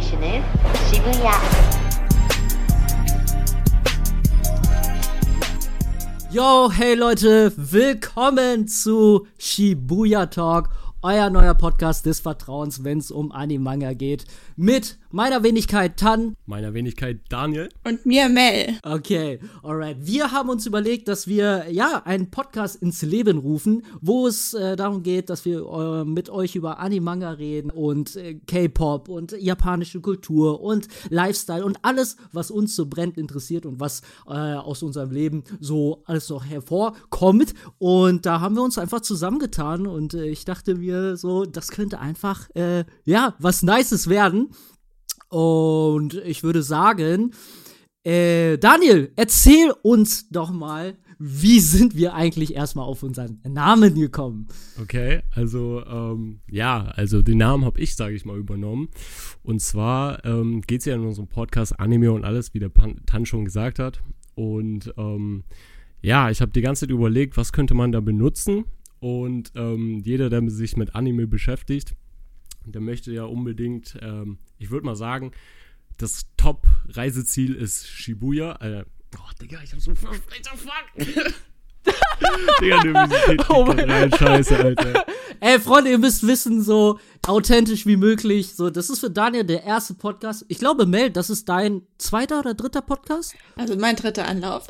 station is Shibuya. Yo, hey Leute, willkommen zu Shibuya Talk, euer neuer Podcast des Vertrauens, wenn es um Animanga geht, mit meiner Wenigkeit Tan. Meiner Wenigkeit Daniel. Und mir Mel. Okay, alright. Wir haben uns überlegt, dass wir ja einen Podcast ins Leben rufen, wo es äh, darum geht, dass wir äh, mit euch über Animanga reden und äh, K-Pop und japanische Kultur und Lifestyle und alles, was uns so brennt interessiert und was äh, aus unserem Leben so alles noch hervorkommt. Und da haben wir uns einfach zusammengetan und äh, ich dachte mir so, das könnte einfach äh, ja was Nices werden. Und ich würde sagen, äh, Daniel, erzähl uns doch mal, wie sind wir eigentlich erstmal auf unseren Namen gekommen? Okay, also ähm, ja, also den Namen habe ich, sage ich mal, übernommen. Und zwar ähm, geht es ja in unserem Podcast Anime und alles, wie der Pan Tan schon gesagt hat. Und ähm, ja, ich habe die ganze Zeit überlegt, was könnte man da benutzen. Und ähm, jeder, der sich mit Anime beschäftigt, der möchte ja unbedingt, ähm, ich würde mal sagen, das Top-Reiseziel ist Shibuya. Äh, oh, Digga, ich hab so Alter, fuck! Digga, die Musik Oh mein- rein, scheiße, Alter. Ey, Freunde, ihr müsst wissen, so authentisch wie möglich. So, das ist für Daniel der erste Podcast. Ich glaube, Mel, das ist dein zweiter oder dritter Podcast? Also mein dritter Anlauf.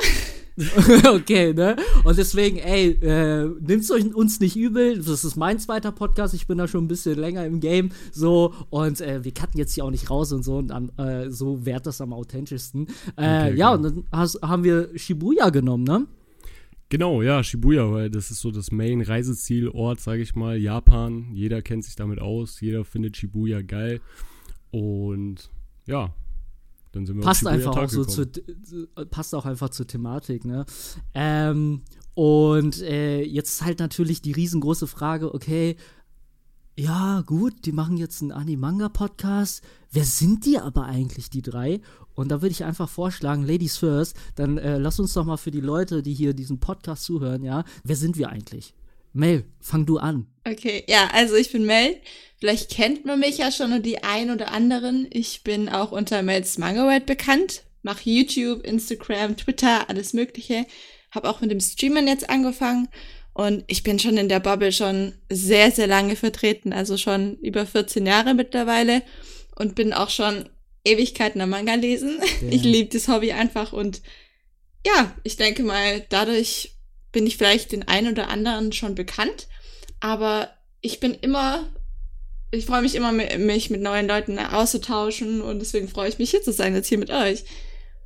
okay, ne? Und deswegen, ey, äh, nimmt's euch uns nicht übel. Das ist mein zweiter Podcast. Ich bin da schon ein bisschen länger im Game. So, und äh, wir cutten jetzt hier auch nicht raus und so. Und dann, äh, so wäre das am authentischsten. Äh, Okay, ja, okay. und dann has, haben wir Shibuya genommen, ne? Genau, ja, Shibuya, weil das ist so das Main-Reisezielort, sage ich mal. Japan, jeder kennt sich damit aus, jeder findet Shibuya geil. Und ja, dann sind wir passt einfach auch so zu, äh, passt auch einfach zur Thematik, ne? Ähm, und äh, jetzt halt natürlich die riesengroße Frage, okay, ja, gut, die machen jetzt einen Animanga-Podcast. Wer sind die aber eigentlich, die drei? Und da würde ich einfach vorschlagen, Ladies first, dann äh, lass uns doch mal für die Leute, die hier diesen Podcast zuhören, ja, wer sind wir eigentlich? Mel, fang du an. Okay, ja, also ich bin Mel. Vielleicht kennt man mich ja schon und die ein oder anderen. Ich bin auch unter Mels Mangawelt bekannt. Mache YouTube, Instagram, Twitter, alles Mögliche. Hab auch mit dem Streamen jetzt angefangen. Und ich bin schon in der Bubble schon sehr, sehr lange vertreten. Also schon über 14 Jahre mittlerweile. Und bin auch schon Ewigkeiten am Manga lesen. Ich Ja. liebe das Hobby einfach. Und ja, ich denke mal, dadurch bin ich vielleicht den einen oder anderen schon bekannt. Aber ich bin immer, ich freue mich immer, mi- mich mit neuen Leuten auszutauschen und deswegen freue ich mich hier zu sein, jetzt hier mit euch.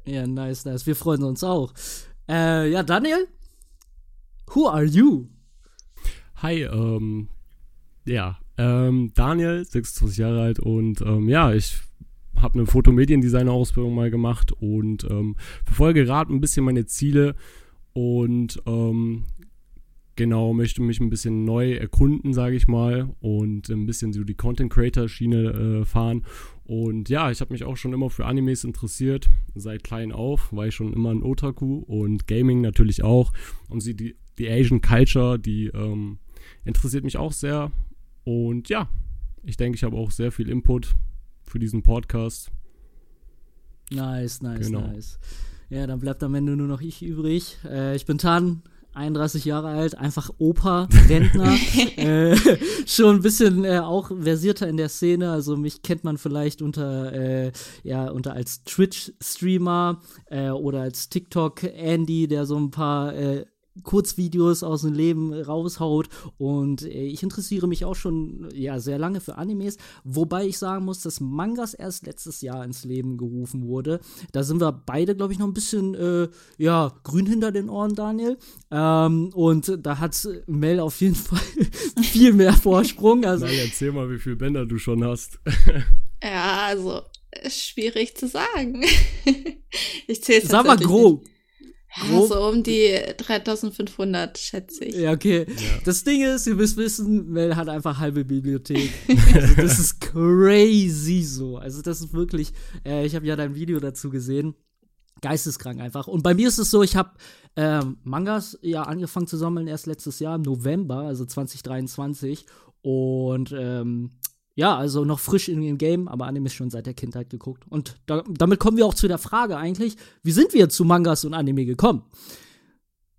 Ja, nice, nice. Wir freuen uns auch. Äh, ja, Daniel? Who are you? Hi, ähm, ja, ähm, Daniel, 26 Jahre alt und ähm, ja, ich habe eine Fotomediendesigner-Ausbildung mal gemacht und ähm, verfolge gerade ein bisschen meine Ziele und ähm, genau möchte mich ein bisschen neu erkunden, sage ich mal, und ein bisschen so die Content-Creator-Schiene äh, fahren. Und ja, ich habe mich auch schon immer für Animes interessiert, seit klein auf, war ich schon immer ein Otaku und Gaming natürlich auch. Und sie, die, die Asian Culture, die ähm, interessiert mich auch sehr. Und ja, ich denke, ich habe auch sehr viel Input für diesen Podcast. Nice, nice, Genau. nice. Ja, dann bleibt am Ende nur noch ich übrig. Äh, ich bin Tan, 31 Jahre alt, einfach Opa, Rentner. äh, schon ein bisschen äh, auch versierter in der Szene. Also mich kennt man vielleicht unter, äh, ja, unter als Twitch-Streamer äh, oder als TikTok-Andy, der so ein paar äh, Kurzvideos aus dem Leben raushaut und äh, ich interessiere mich auch schon ja sehr lange für Animes, wobei ich sagen muss, dass Mangas erst letztes Jahr ins Leben gerufen wurde. Da sind wir beide, glaube ich, noch ein bisschen äh, ja grün hinter den Ohren, Daniel. Ähm, und da hat Mel auf jeden Fall viel mehr Vorsprung. Also Nein, erzähl mal, wie viele Bänder du schon hast. Ja, also ist schwierig zu sagen. ich zähle sag mal grob. Ja, grob. so um die 3500, schätze ich. Ja, okay. Ja. Das Ding ist, ihr müsst wissen, Mel hat einfach halbe Bibliothek. also das ist crazy so. Also das ist wirklich, äh, ich habe ja dein Video dazu gesehen. Geisteskrank einfach. Und bei mir ist es so, ich habe ähm, Mangas ja angefangen zu sammeln erst letztes Jahr im November, also 2023. Und ähm, ja, also noch frisch in dem Game, aber Anime schon seit der Kindheit geguckt. Und da, damit kommen wir auch zu der Frage eigentlich, wie sind wir zu Mangas und Anime gekommen?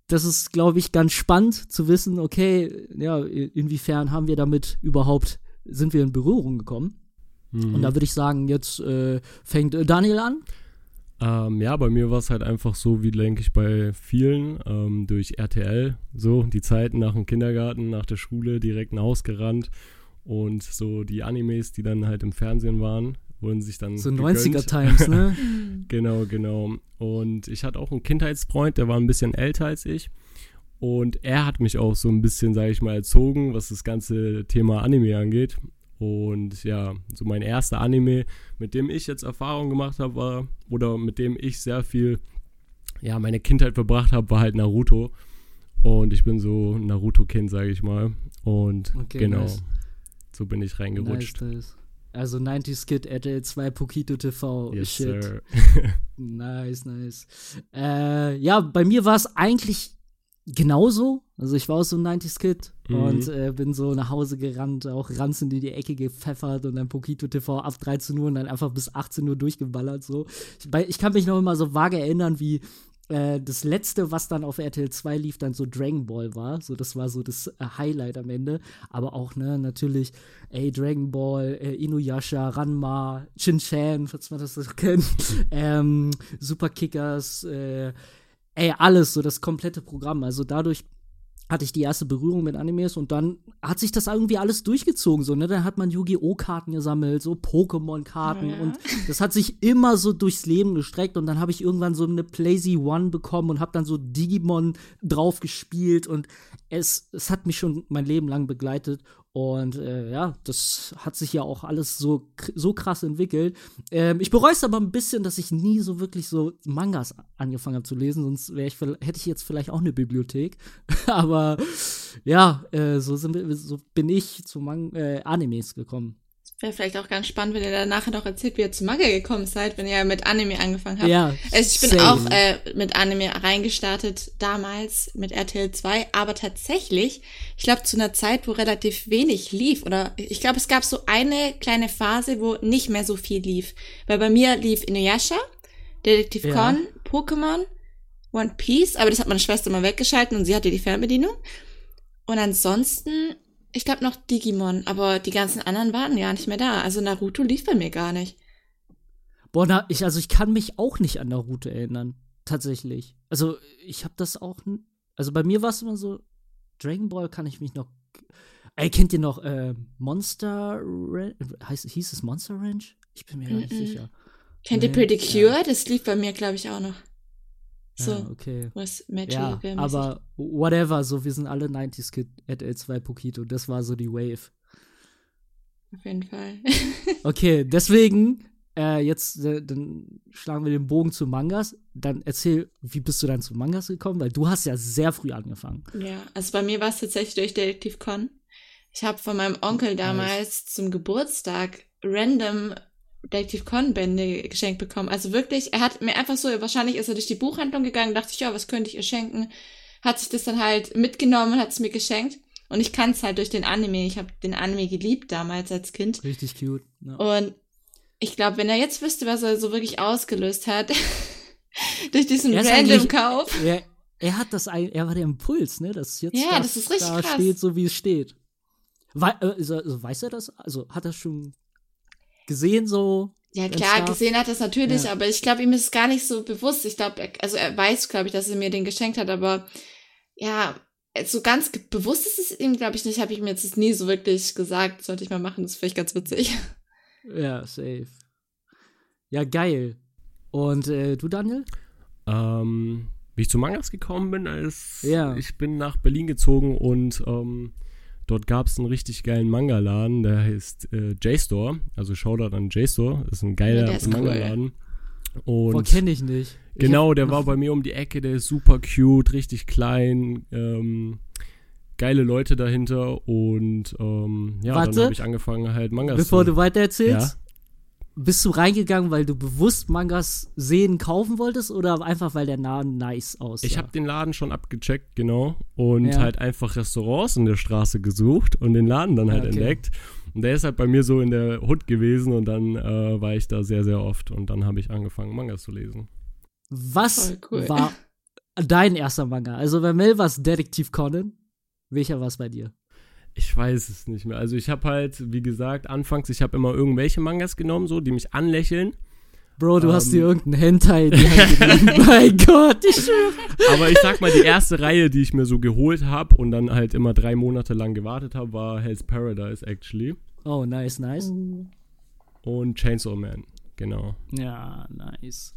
Das ist, glaube ich, ganz spannend zu wissen, okay, ja, inwiefern haben wir damit überhaupt, sind wir in Berührung gekommen? Mhm. Und da würde ich sagen, jetzt äh, fängt Daniel an. Ähm, ja, bei mir war es halt einfach so, wie denke ich bei vielen, ähm, durch RTL, so die Zeiten nach dem Kindergarten, nach der Schule, direkt nach Haus gerannt und so die Animes, die dann halt im Fernsehen waren, wurden sich dann. So 90er Times, ne? genau, genau. Und ich hatte auch einen Kindheitsfreund, der war ein bisschen älter als ich. Und er hat mich auch so ein bisschen, sage ich mal, erzogen, was das ganze Thema Anime angeht. Und ja, so mein erster Anime, mit dem ich jetzt Erfahrung gemacht habe, war, oder mit dem ich sehr viel, ja, meine Kindheit verbracht habe, war halt Naruto. Und ich bin so ein Naruto-Kind, sage ich mal. Und okay, genau, nice. So bin ich reingerutscht. Nice, nice. Also 90s Kid RTL 2 Pokito TV. Yes, Shit. Sir. nice, nice. Äh, ja, bei mir war es eigentlich genauso. Also ich war auch so ein 90s-Kid mhm. und äh, bin so nach Hause gerannt, auch ranzend in die Ecke gepfeffert und dann Pokito TV ab 13 Uhr und dann einfach bis 18 Uhr durchgeballert. So. Ich, bei, ich kann mich noch immer so vage erinnern, wie äh, das letzte, was dann auf RTL 2 lief, dann so Dragon Ball war. So, das war so das äh, Highlight am Ende. Aber auch, ne, natürlich, ey, Dragon Ball, äh, Inuyasha, Ranma, Shin-Chan, falls man das so kennt, ähm, Super Kickers, äh, ey, alles, so das komplette Programm. Also dadurch hatte ich die erste Berührung mit Animes und dann hat sich das irgendwie alles durchgezogen, so, ne? Dann hat man Yu-Gi-Oh! Karten gesammelt, so Pokémon-Karten ja. und das hat sich immer so durchs Leben gestreckt und dann habe ich irgendwann so eine Playsee One bekommen und habe dann so Digimon drauf gespielt und es, es hat mich schon mein Leben lang begleitet und äh, ja, das hat sich ja auch alles so, so krass entwickelt. Ähm, ich bereue es aber ein bisschen, dass ich nie so wirklich so Mangas angefangen habe zu lesen, sonst ich, hätte ich jetzt vielleicht auch eine Bibliothek. aber ja, äh, so, sind, so bin ich zu Man äh, Animes gekommen. Wäre vielleicht auch ganz spannend, wenn ihr dann nachher noch erzählt, wie ihr zu Manga gekommen seid, wenn ihr mit Anime angefangen habt. Ja. Also ich bin same. auch äh, mit Anime reingestartet damals mit RTL 2, aber tatsächlich, ich glaube zu einer Zeit, wo relativ wenig lief oder ich glaube, es gab so eine kleine Phase, wo nicht mehr so viel lief, weil bei mir lief Inuyasha, Detective ja. Con, Pokémon, One Piece, aber das hat meine Schwester mal weggeschalten und sie hatte die Fernbedienung. Und ansonsten ich glaube noch Digimon, aber die ganzen anderen waren ja nicht mehr da. Also Naruto lief bei mir gar nicht. Boah, na, ich, also ich kann mich auch nicht an Naruto erinnern. Tatsächlich. Also ich habe das auch. Also bei mir war es immer so, Dragon Ball kann ich mich noch. Ey, kennt ihr noch äh, Monster Ranch? Heißt, hieß es Monster Ranch? Ich bin mir mm -mm. gar nicht sicher. Kennt ihr Pretty Cure? Ja. Das lief bei mir, glaube ich, auch noch. So, ja, okay. was Magic ja, aber whatever, so, wir sind alle 90s Kid at L2 Pokito, das war so die Wave. Auf jeden Fall. okay, deswegen, äh, jetzt, äh, dann schlagen wir den Bogen zu Mangas. Dann erzähl, wie bist du dann zu Mangas gekommen? Weil du hast ja sehr früh angefangen. Ja, also bei mir war es tatsächlich durch Detektiv Con. Ich habe von meinem Onkel damals nice. zum Geburtstag random Detective Con Bände geschenkt bekommen. Also wirklich, er hat mir einfach so, wahrscheinlich ist er durch die Buchhandlung gegangen, dachte ich, ja, was könnte ich ihr schenken? Hat sich das dann halt mitgenommen und hat es mir geschenkt. Und ich kann es halt durch den Anime. Ich habe den Anime geliebt damals als Kind. Richtig cute. Ja. Und ich glaube, wenn er jetzt wüsste, was er so wirklich ausgelöst hat, durch diesen random Kauf. Er, er, hat das, er war der Impuls, ne? Das jetzt ja, das, das ist richtig da krass. steht, so wie es steht. We also, weiß er das? Also hat er schon gesehen so? Ja, klar, gesehen hat er es natürlich, ja. aber ich glaube, ihm ist es gar nicht so bewusst. Ich glaube, also er weiß, glaube ich, dass er mir den geschenkt hat, aber ja, so ganz bewusst ist es ihm, glaube ich, nicht. Habe ich mir jetzt nie so wirklich gesagt, sollte ich mal machen. Das finde ich ganz witzig. Ja, safe. Ja, geil. Und äh, du, Daniel? Ähm, wie ich zu Mangas gekommen bin, als ja. ich bin nach Berlin gezogen und ähm, Dort gab es einen richtig geilen Manga-Laden, der heißt äh, J-Store. Also Shoutout an J-Store. Ist ein geiler ja, Manga-Laden. Und Boah, kenne ich nicht. Genau, der war bei mir um die Ecke, der ist super cute, richtig klein, ähm, geile Leute dahinter und ähm, ja, Warte, dann habe ich angefangen halt Mangas Bevor zu, du weiter erzählst, ja? Bist du reingegangen, weil du bewusst Mangas sehen, kaufen wolltest oder einfach, weil der Laden nice aussah? Ich habe den Laden schon abgecheckt, genau. Und ja. halt einfach Restaurants in der Straße gesucht und den Laden dann halt okay. entdeckt. Und der ist halt bei mir so in der Hut gewesen und dann äh, war ich da sehr, sehr oft und dann habe ich angefangen, Mangas zu lesen. Was cool. war dein erster Manga? Also bei Mel war es Detektiv Conan. Welcher war es bei dir? Ich weiß es nicht mehr. Also ich habe halt, wie gesagt, anfangs, ich habe immer irgendwelche Mangas genommen, so, die mich anlächeln. Bro, du um, hast dir ähm. irgendeinen Hentai in die Hand Mein Gott, ich schwöre. Aber ich sag mal, die erste Reihe, die ich mir so geholt habe und dann halt immer drei Monate lang gewartet habe, war Hell's Paradise, actually. Oh, nice, nice. Und Chainsaw Man, genau. Ja, nice.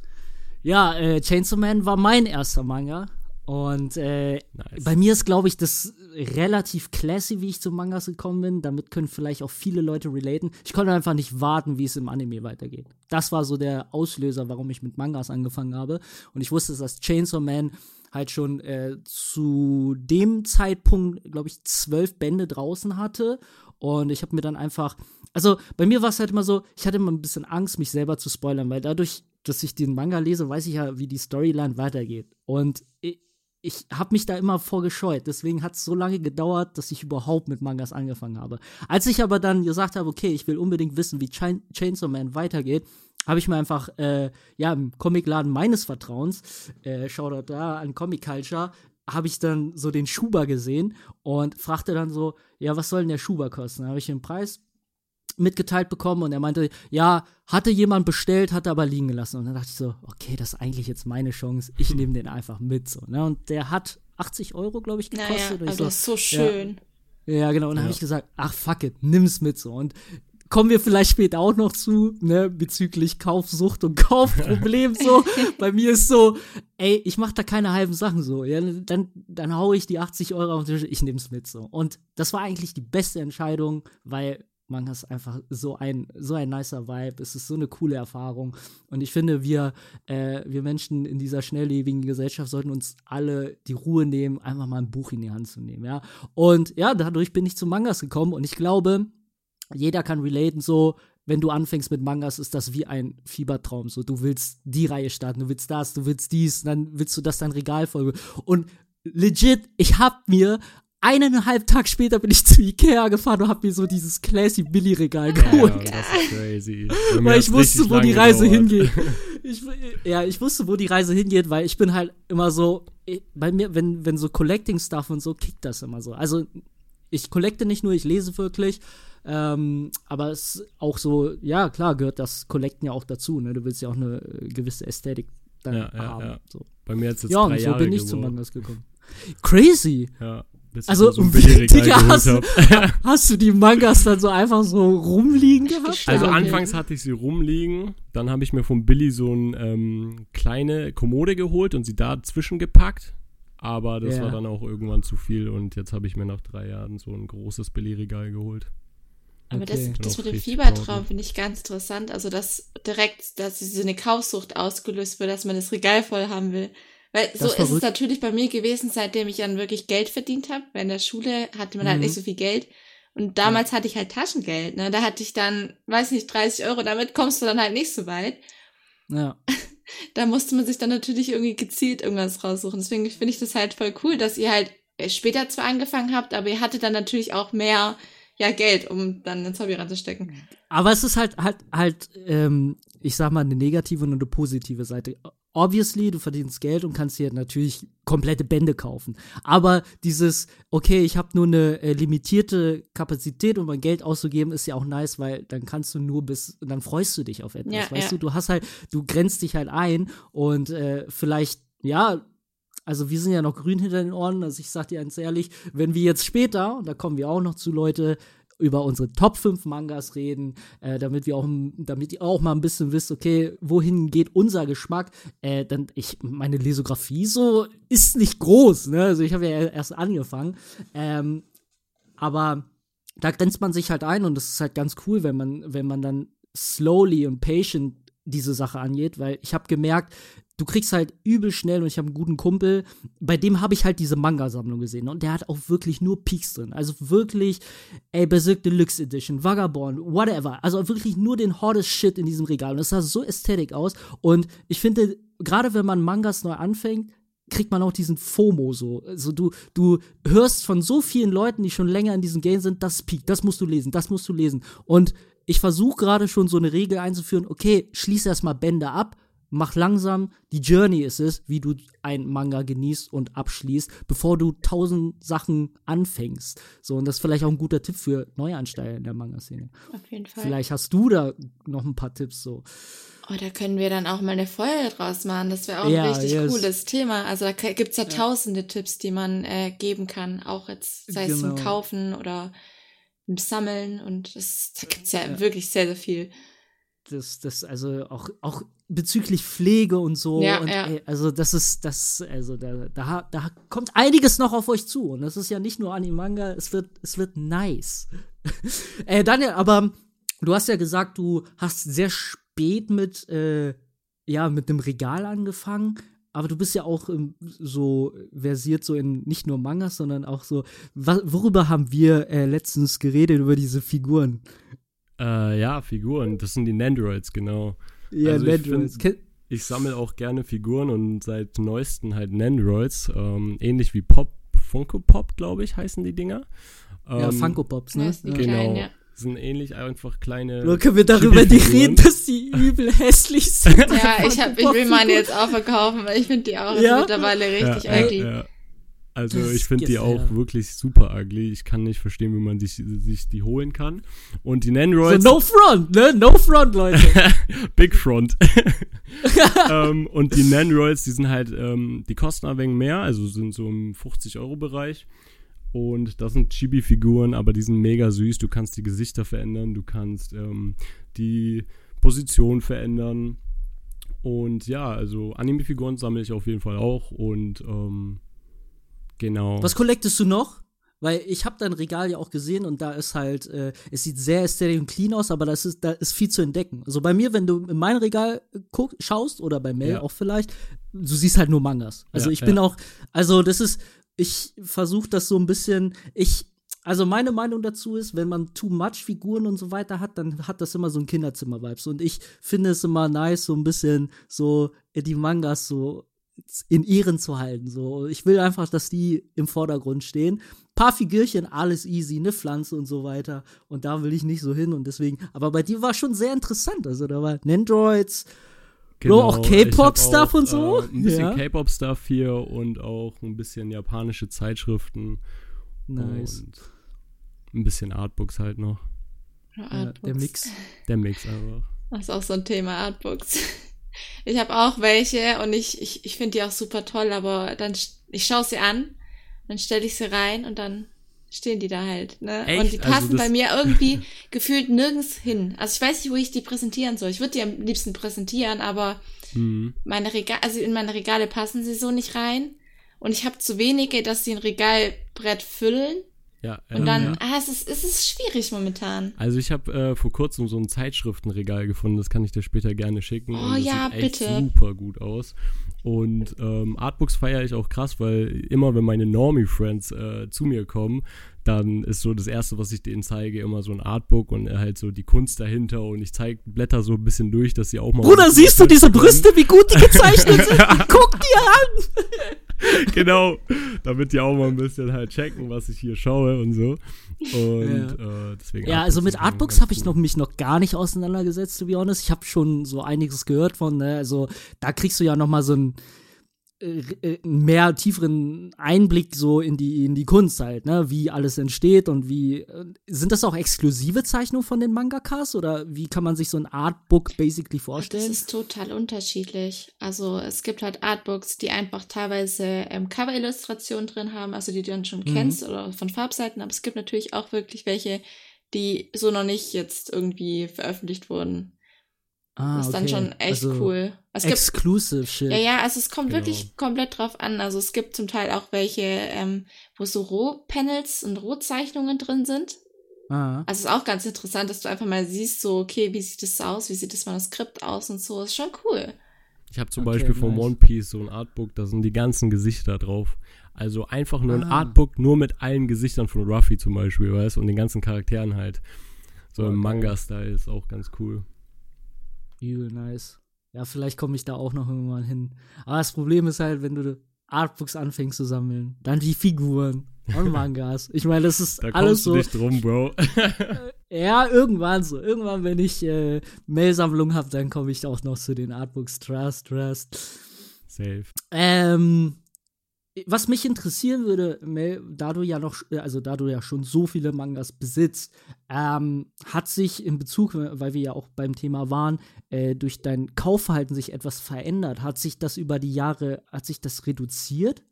Ja, äh, Chainsaw Man war mein erster Manga. Und äh, nice. bei mir ist, glaube ich, das relativ classy, wie ich zu Mangas gekommen bin. Damit können vielleicht auch viele Leute relaten. Ich konnte einfach nicht warten, wie es im Anime weitergeht. Das war so der Auslöser, warum ich mit Mangas angefangen habe. Und ich wusste, dass Chainsaw Man halt schon äh, zu dem Zeitpunkt, glaube ich, zwölf Bände draußen hatte. Und ich habe mir dann einfach, also bei mir war es halt immer so, ich hatte immer ein bisschen Angst, mich selber zu spoilern, weil dadurch, dass ich den Manga lese, weiß ich ja, wie die Storyline weitergeht. Und ich, habe mich da immer vorgescheut. Deswegen hat es so lange gedauert, dass ich überhaupt mit Mangas angefangen habe. Als ich aber dann gesagt habe, okay, ich will unbedingt wissen, wie Chain Chainsaw Man weitergeht, habe ich mir einfach, äh, ja, im Comicladen meines Vertrauens, äh, Shoutout da an Comic Culture, habe ich dann so den Schuber gesehen und fragte dann so, ja, was soll denn der Schuber kosten? Da habe ich den Preis mitgeteilt bekommen und er meinte, ja, hatte jemand bestellt, hatte aber liegen gelassen. Und dann dachte ich so, okay, das ist eigentlich jetzt meine Chance, ich nehme den einfach mit. So, ne? Und der hat 80 Euro, glaube ich, gekostet. Naja, aber so, das ist so schön. Ja, ja genau. Und dann ja. habe ich gesagt, ach fuck it, nimm's mit so. Und kommen wir vielleicht später auch noch zu, ne, bezüglich Kaufsucht und Kaufproblem so. Bei mir ist so, ey, ich mache da keine halben Sachen so. Ja, dann, dann hau ich die 80 Euro auf den Tisch, ich nehm's mit so. Und das war eigentlich die beste Entscheidung, weil Manga ist einfach so ein, so ein nicer Vibe. Es ist so eine coole Erfahrung. Und ich finde, wir, äh, wir Menschen in dieser schnelllebigen Gesellschaft sollten uns alle die Ruhe nehmen, einfach mal ein Buch in die Hand zu nehmen, ja. Und ja, dadurch bin ich zu Mangas gekommen und ich glaube, jeder kann relaten so, wenn du anfängst mit Mangas, ist das wie ein Fiebertraum. So, du willst die Reihe starten, du willst das, du willst dies, dann willst du das dein Regal folgen. Und legit, ich hab mir eineinhalb Tag später bin ich zu Ikea gefahren und hab mir so dieses Classy Billy Regal geholt. Ja, das ist crazy. weil ich wusste, wo die Reise gedauert. hingeht. Ich, ja, ich wusste, wo die Reise hingeht, weil ich bin halt immer so, bei mir, wenn, wenn so Collecting Stuff und so, kickt das immer so. Also, ich collecte nicht nur, ich lese wirklich. Ähm, aber es ist auch so, ja, klar, gehört das Collecten ja auch dazu. Ne? Du willst ja auch eine gewisse Ästhetik dann ja, haben. Ja, ja. So. Bei mir jetzt Ja, und so bin ich zu Mangas gekommen. Crazy! Ja also, so Digga, hast, hast, du die Mangas dann so einfach so rumliegen gehabt? Also okay. anfangs hatte ich sie rumliegen, dann habe ich mir von Billy so eine ähm, kleine Kommode geholt und sie da zwischengepackt. Aber das yeah. war dann auch irgendwann zu viel und jetzt habe ich mir nach drei Jahren so ein großes Billy-Regal geholt. Aber okay. das, das mit dem Fiebertraum finde ich ganz interessant. Also, dass direkt, dass so eine Kaufsucht ausgelöst wird, dass man das Regal voll haben will. Weil das so ist es natürlich bei mir gewesen, seitdem ich dann wirklich Geld verdient habe. Weil in der Schule hatte man mhm. halt nicht so viel Geld. Und damals ja. hatte ich halt Taschengeld. Ne? Da hatte ich dann, weiß nicht, 30 Euro. Damit kommst du dann halt nicht so weit. Ja. da musste man sich dann natürlich irgendwie gezielt irgendwas raussuchen. Deswegen finde ich das halt voll cool, dass ihr halt später zwar angefangen habt, aber ihr hattet dann natürlich auch mehr ja Geld, um dann ins Hobby reinzustecken. Aber es ist halt halt halt, ähm, ich sag mal, eine negative und eine positive Seite obviously, du verdienst Geld und kannst dir natürlich komplette Bände kaufen. Aber dieses, okay, ich habe nur eine äh, limitierte Kapazität, um mein Geld auszugeben, ist ja auch nice, weil dann kannst du nur bis, dann freust du dich auf etwas, ja, weißt ja. du? Du hast halt, du grenzt dich halt ein und äh, vielleicht, ja, also wir sind ja noch grün hinter den Ohren, also ich sag dir ganz ehrlich, wenn wir jetzt später, und da kommen wir auch noch zu Leute, über unsere Top 5 Mangas reden, äh, damit wir auch, damit ihr auch mal ein bisschen wisst, okay, wohin geht unser Geschmack. Äh, dann ich, meine Lesografie so ist nicht groß, ne? Also ich habe ja erst angefangen. Ähm, aber da grenzt man sich halt ein und das ist halt ganz cool, wenn man, wenn man dann slowly und patient diese Sache angeht, weil ich habe gemerkt, du kriegst halt übel schnell und ich habe einen guten Kumpel, bei dem habe ich halt diese Manga-Sammlung gesehen und der hat auch wirklich nur Peaks drin. Also wirklich, ey, Berserk Deluxe Edition, Vagabond, whatever. Also wirklich nur den hottest Shit in diesem Regal. Und es sah so ästhetisch aus und ich finde, gerade wenn man Mangas neu anfängt, kriegt man auch diesen FOMO so. Also du, du hörst von so vielen Leuten, die schon länger in diesem Game sind, das Peak, das musst du lesen, das musst du lesen. Und ich versuche gerade schon so eine Regel einzuführen, okay, schließ erstmal Bände ab, mach langsam, die Journey ist es, wie du ein Manga genießt und abschließt, bevor du tausend Sachen anfängst. So, und das ist vielleicht auch ein guter Tipp für Neuansteiger in der Manga-Szene. Auf jeden Fall. Vielleicht hast du da noch ein paar Tipps so. Oh, da können wir dann auch mal eine Folge draus machen. Das wäre auch Ja, ein richtig yes. cooles Thema. Also da k- gibt's ja, tausende Tipps, die man äh, geben kann. Auch jetzt, sei es zum Genau. Kaufen oder im Sammeln. Und das, da gibt's ja, wirklich sehr, sehr viel. Das, das, also auch, auch bezüglich Pflege und so. Ja, und, ja. Ey, also das ist, das, also da, da, da kommt einiges noch auf euch zu. Und das ist ja nicht nur Anime-Manga, es wird, es wird nice. äh, Daniel, aber du hast ja gesagt, du hast sehr spät mit, äh, ja, mit dem Regal angefangen. Aber du bist ja auch ähm, so versiert, so in nicht nur Mangas, sondern auch so. Worüber haben wir äh, letztens geredet, über diese Figuren? Äh, ja, Figuren, das sind die Nandroids, genau. Ja, Also ich Nandroids. find- Ich sammle auch gerne Figuren und seit neuesten halt Nandroids, ähm, ähnlich wie Pop, Funko Pop, glaube ich, heißen die Dinger. Ja, Ähm, Funko Pops, ne? Ja, Ja. kleinen, Genau. ja. Sind ähnlich einfach kleine. Oder können wir darüber nicht reden, dass die übel hässlich sind? Ja, ich, hab, ich will meine jetzt auch verkaufen, weil ich finde die auch Ja? mittlerweile richtig ja, ugly. Also Das ich finde die auch wirklich super ugly. Ich kann nicht verstehen, wie man sich, sich die holen kann. Und die So, Nandroids, no front, ne? No front, Leute. Big Front. ähm, und die Nandroids, die sind halt, ähm, die kosten ein wenig mehr, also sind so im 50-Euro-Bereich. Und das sind Chibi-Figuren, aber die sind mega süß. Du kannst die Gesichter verändern, du kannst ähm, die Position verändern. Und ja, also Anime-Figuren sammle ich auf jeden Fall auch. Und ähm, genau. Was collectest du noch? Weil ich habe dein Regal ja auch gesehen und da ist halt, äh, es sieht sehr ästhetisch und clean aus, aber das ist, da ist viel zu entdecken. Also bei mir, wenn du in mein Regal guck, schaust oder bei Mel Ja. auch vielleicht, du siehst halt nur Mangas. Also Ja, ich bin ja. auch, also das ist, ich versuche das so ein bisschen, ich, also meine Meinung dazu ist, wenn man too much Figuren und so weiter hat, dann hat das immer so ein Kinderzimmer-Vibes. Und ich finde es immer nice, so ein bisschen so die Mangas so in Ehren zu halten. So, ich will einfach, dass die im Vordergrund stehen. Paar Figürchen, alles easy, ne Pflanze und so weiter. Und da will ich nicht so hin und deswegen. Aber bei dir war schon sehr interessant. Also da war. Bro, auch Genau, ich K-Pop-Stuff auch, und so? Äh, ein bisschen Ja. K-Pop-Stuff hier und auch ein bisschen japanische Zeitschriften. Nice. Und ein bisschen Artbooks halt noch. Oder Ja, Artbooks. der Mix. Der Mix einfach. Das ist auch so ein Thema, Artbooks. Ich habe auch welche und ich, ich, ich finde die auch super toll, aber dann, ich schaue sie an, dann stelle ich sie rein und dann stehen die da halt. Ne? Echt? Und die Also passen das- bei mir irgendwie gefühlt nirgends hin. Also ich weiß nicht, wo ich die präsentieren soll. Ich würde die am liebsten präsentieren, aber Mhm. meine Regale, also in meine Regale passen sie so nicht rein. Und ich habe zu wenige, dass sie ein Regalbrett füllen. Ja, Und ähm, dann, ja. ah, es ist, es ist schwierig momentan. Also ich habe äh, vor kurzem so ein Zeitschriftenregal gefunden, das kann ich dir später gerne schicken. Oh das ja, sieht echt bitte. super gut aus. Und ähm, Artbooks feiere ich auch krass, weil immer wenn meine Normie-Friends äh, zu mir kommen, dann ist so das Erste, was ich denen zeige, immer so ein Artbook und halt so die Kunst dahinter und ich zeige Blätter so ein bisschen durch, dass sie auch mal... Bruder, ein siehst du diese. Brüste, wie gut die gezeichnet sind? Guck dir an! genau, damit die auch mal ein bisschen halt checken, was ich hier schaue und so. Und äh, deswegen. Ja, also mit Artbooks habe ich noch, mich noch gar nicht auseinandergesetzt, to be honest. Ich habe schon so einiges gehört von, ne? also da kriegst du ja noch mal so äh, äh, mehr tieferen Einblick so in die, in die Kunst halt, ne? wie alles entsteht und wie, äh, sind das auch exklusive Zeichnungen von den Mangakas oder wie kann man sich so ein Artbook basically Das vorstellen? ist total unterschiedlich. Also es gibt halt Artbooks, die einfach teilweise ähm, Cover-Illustrationen drin haben, also die du dann schon Mhm. kennst oder von Farbseiten, aber es gibt natürlich auch wirklich welche, die so noch nicht jetzt irgendwie veröffentlicht wurden. Ah, das ist dann okay. schon echt also cool. Es gibt, Exclusive shit. ja, ja, also es kommt Genau. wirklich komplett drauf an. Also es gibt zum Teil auch welche, ähm, wo so Rohpanels und Rohzeichnungen drin sind. Ah. Also es ist auch ganz interessant, dass du einfach mal siehst, so, okay, wie sieht das aus, wie sieht das Manuskript aus und so. ist schon cool. Ich habe zum Okay, Beispiel von nice. One Piece so ein Artbook, da sind die ganzen Gesichter drauf. Also einfach nur ein Ah. Artbook, nur mit allen Gesichtern von Ruffy zum Beispiel, weißt du, und den ganzen Charakteren halt. So Oh, im. Manga-Style ist auch ganz cool. Übel nice. Ja, vielleicht komme ich da auch noch irgendwann hin. Aber das Problem ist halt, wenn du Artbooks anfängst zu sammeln, dann die Figuren und Mangas. Ich meine, das ist Da alles kommst du so. nicht drum, Bro. Ja, irgendwann so. Irgendwann, wenn ich äh, Mailsammlung habe, dann komme ich auch noch zu den Artbooks. Trust, trust. Safe. Ähm, was mich interessieren würde, Mel, da du ja noch, also da du ja schon so viele Mangas besitzt, ähm, hat sich in Bezug, weil wir ja auch beim Thema waren, äh, durch dein Kaufverhalten sich etwas verändert? Hat sich das über die Jahre, hat sich das reduziert?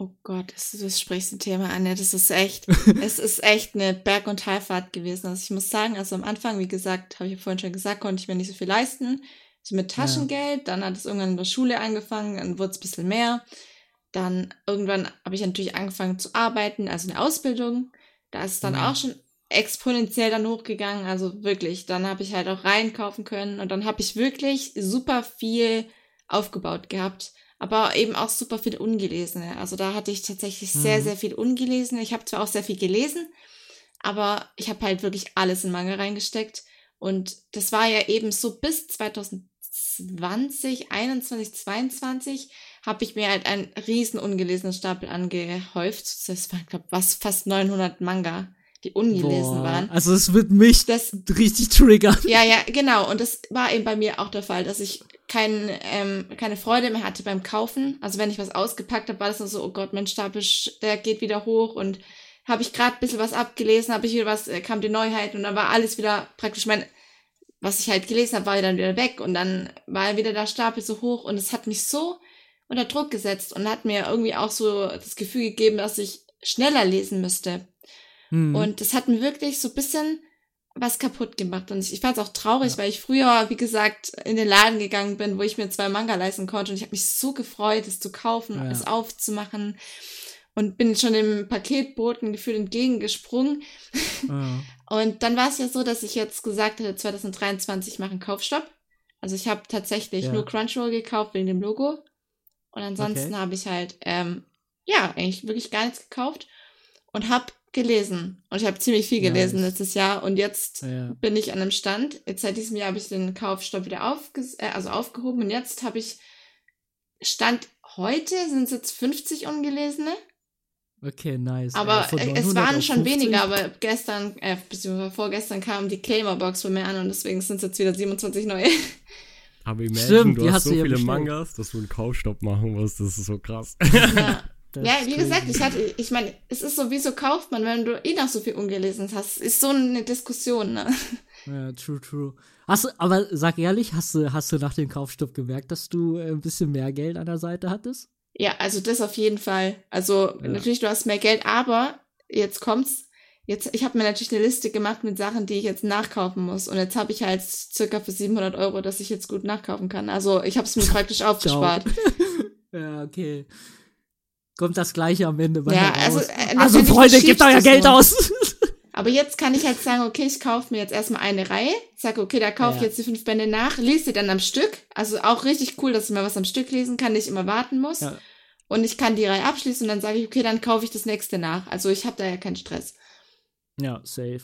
Oh Gott, das, das sprichst ein Thema an. Ja, Das ist echt, es ist echt eine Berg- und Talfahrt gewesen. Also ich muss sagen, also am Anfang, wie gesagt, habe ich ja vorhin schon gesagt, konnte ich mir nicht so viel leisten. So mit Taschengeld, dann hat es irgendwann in der Schule angefangen, dann wurde es ein bisschen mehr. Dann irgendwann habe ich natürlich angefangen zu arbeiten, also eine Ausbildung. Da ist es dann Mhm. auch schon exponentiell dann hochgegangen. Also wirklich, dann habe ich halt auch reinkaufen können und dann habe ich wirklich super viel aufgebaut gehabt aber eben auch super viel ungelesene. Also da hatte ich tatsächlich sehr, Mhm. sehr viel ungelesene. Ich habe zwar auch sehr viel gelesen, aber ich habe halt wirklich alles in Manga reingesteckt. Und das war ja eben so bis 2020, 21, 22 habe ich mir halt einen riesen ungelesenen Stapel angehäuft. Das war, glaube was, fast 900 Manga, die ungelesen Boah, waren. Also es wird mich Das, richtig triggern. ja, ja, genau. Und das war eben bei mir auch der Fall, dass ich kein, ähm, keine Freude mehr hatte beim Kaufen. Also wenn ich was ausgepackt habe, war das nur so, oh Gott, mein Stapel, der geht wieder hoch und habe ich gerade ein bisschen was abgelesen, habe ich wieder was, äh, kam die Neuheit und dann war alles wieder praktisch mein, was ich halt gelesen habe, war dann wieder weg und dann war wieder der Stapel so hoch und es hat mich so unter Druck gesetzt und hat mir irgendwie auch so das Gefühl gegeben, dass ich schneller lesen müsste. Hm. Und das hat mir wirklich so ein bisschen was kaputt gemacht. Und ich, ich fand es auch traurig, weil ich früher, wie gesagt, in den Laden gegangen bin, wo ich mir zwei Manga leisten konnte. Und ich habe mich so gefreut, es zu kaufen, Ja. es aufzumachen. Und bin schon dem Paketboten gefühlt entgegengesprungen. ja. Und dann war es ja so, dass ich jetzt gesagt hatte, 2023 mache einen Kaufstopp. Also ich habe tatsächlich Ja. nur Crunchyroll gekauft wegen dem Logo. Und ansonsten Okay. habe ich halt, ähm, ja, eigentlich wirklich gar nichts gekauft und habe gelesen. Und ich habe ziemlich viel gelesen Nice. letztes Jahr. Und jetzt ja. bin ich an einem Stand. Jetzt seit diesem Jahr habe ich den Kaufstopp wieder aufges äh, also aufgehoben. Und jetzt habe ich Stand heute sind es jetzt 50 ungelesene. Okay, nice. Aber Äh, es 900 waren schon 50? weniger, aber gestern, äh, beziehungsweise vorgestern kam die Claimer-Box von mir an und deswegen sind es jetzt wieder 27 neue. Aber imagine, Stimmt, du hast so ja viele bestellt. Mangas, dass du einen Kaufstopp machen musst. Das ist so krass. ja. Ja, wie gesagt, ich hatte, ich meine, es ist so, wieso kauft man, wenn du eh noch so viel ungelesen hast? Ist so eine Diskussion, ne? Ja, true, true. Hast du, aber sag ehrlich, hast du, hast du nach dem Kaufstopp gemerkt, dass du äh, ein bisschen mehr Geld an der Seite hattest? Ja, also das auf jeden Fall. Also Ja. natürlich, du hast mehr Geld, aber jetzt kommt's. Jetzt, ich habe mir natürlich eine Liste gemacht mit Sachen, die ich jetzt nachkaufen muss. Und jetzt habe ich halt circa für 700 Euro, dass ich jetzt gut nachkaufen kann. Also ich habe es mir praktisch aufgespart. Ja, okay. Kommt das gleiche am Ende bei Ja, also, äh, also Freunde, gebt euer Geld nur. aus. Aber jetzt kann ich halt sagen, okay, ich kaufe mir jetzt erstmal eine Reihe, sage, okay, da kaufe ich Ja. jetzt die fünf Bände nach, lese sie dann am Stück. Also auch richtig cool, dass ich mal was am Stück lesen kann, nicht immer warten muss. Ja. Und ich kann die Reihe abschließen und dann sage ich, okay, dann kaufe ich das nächste nach. Also ich habe da ja keinen Stress. Ja, safe.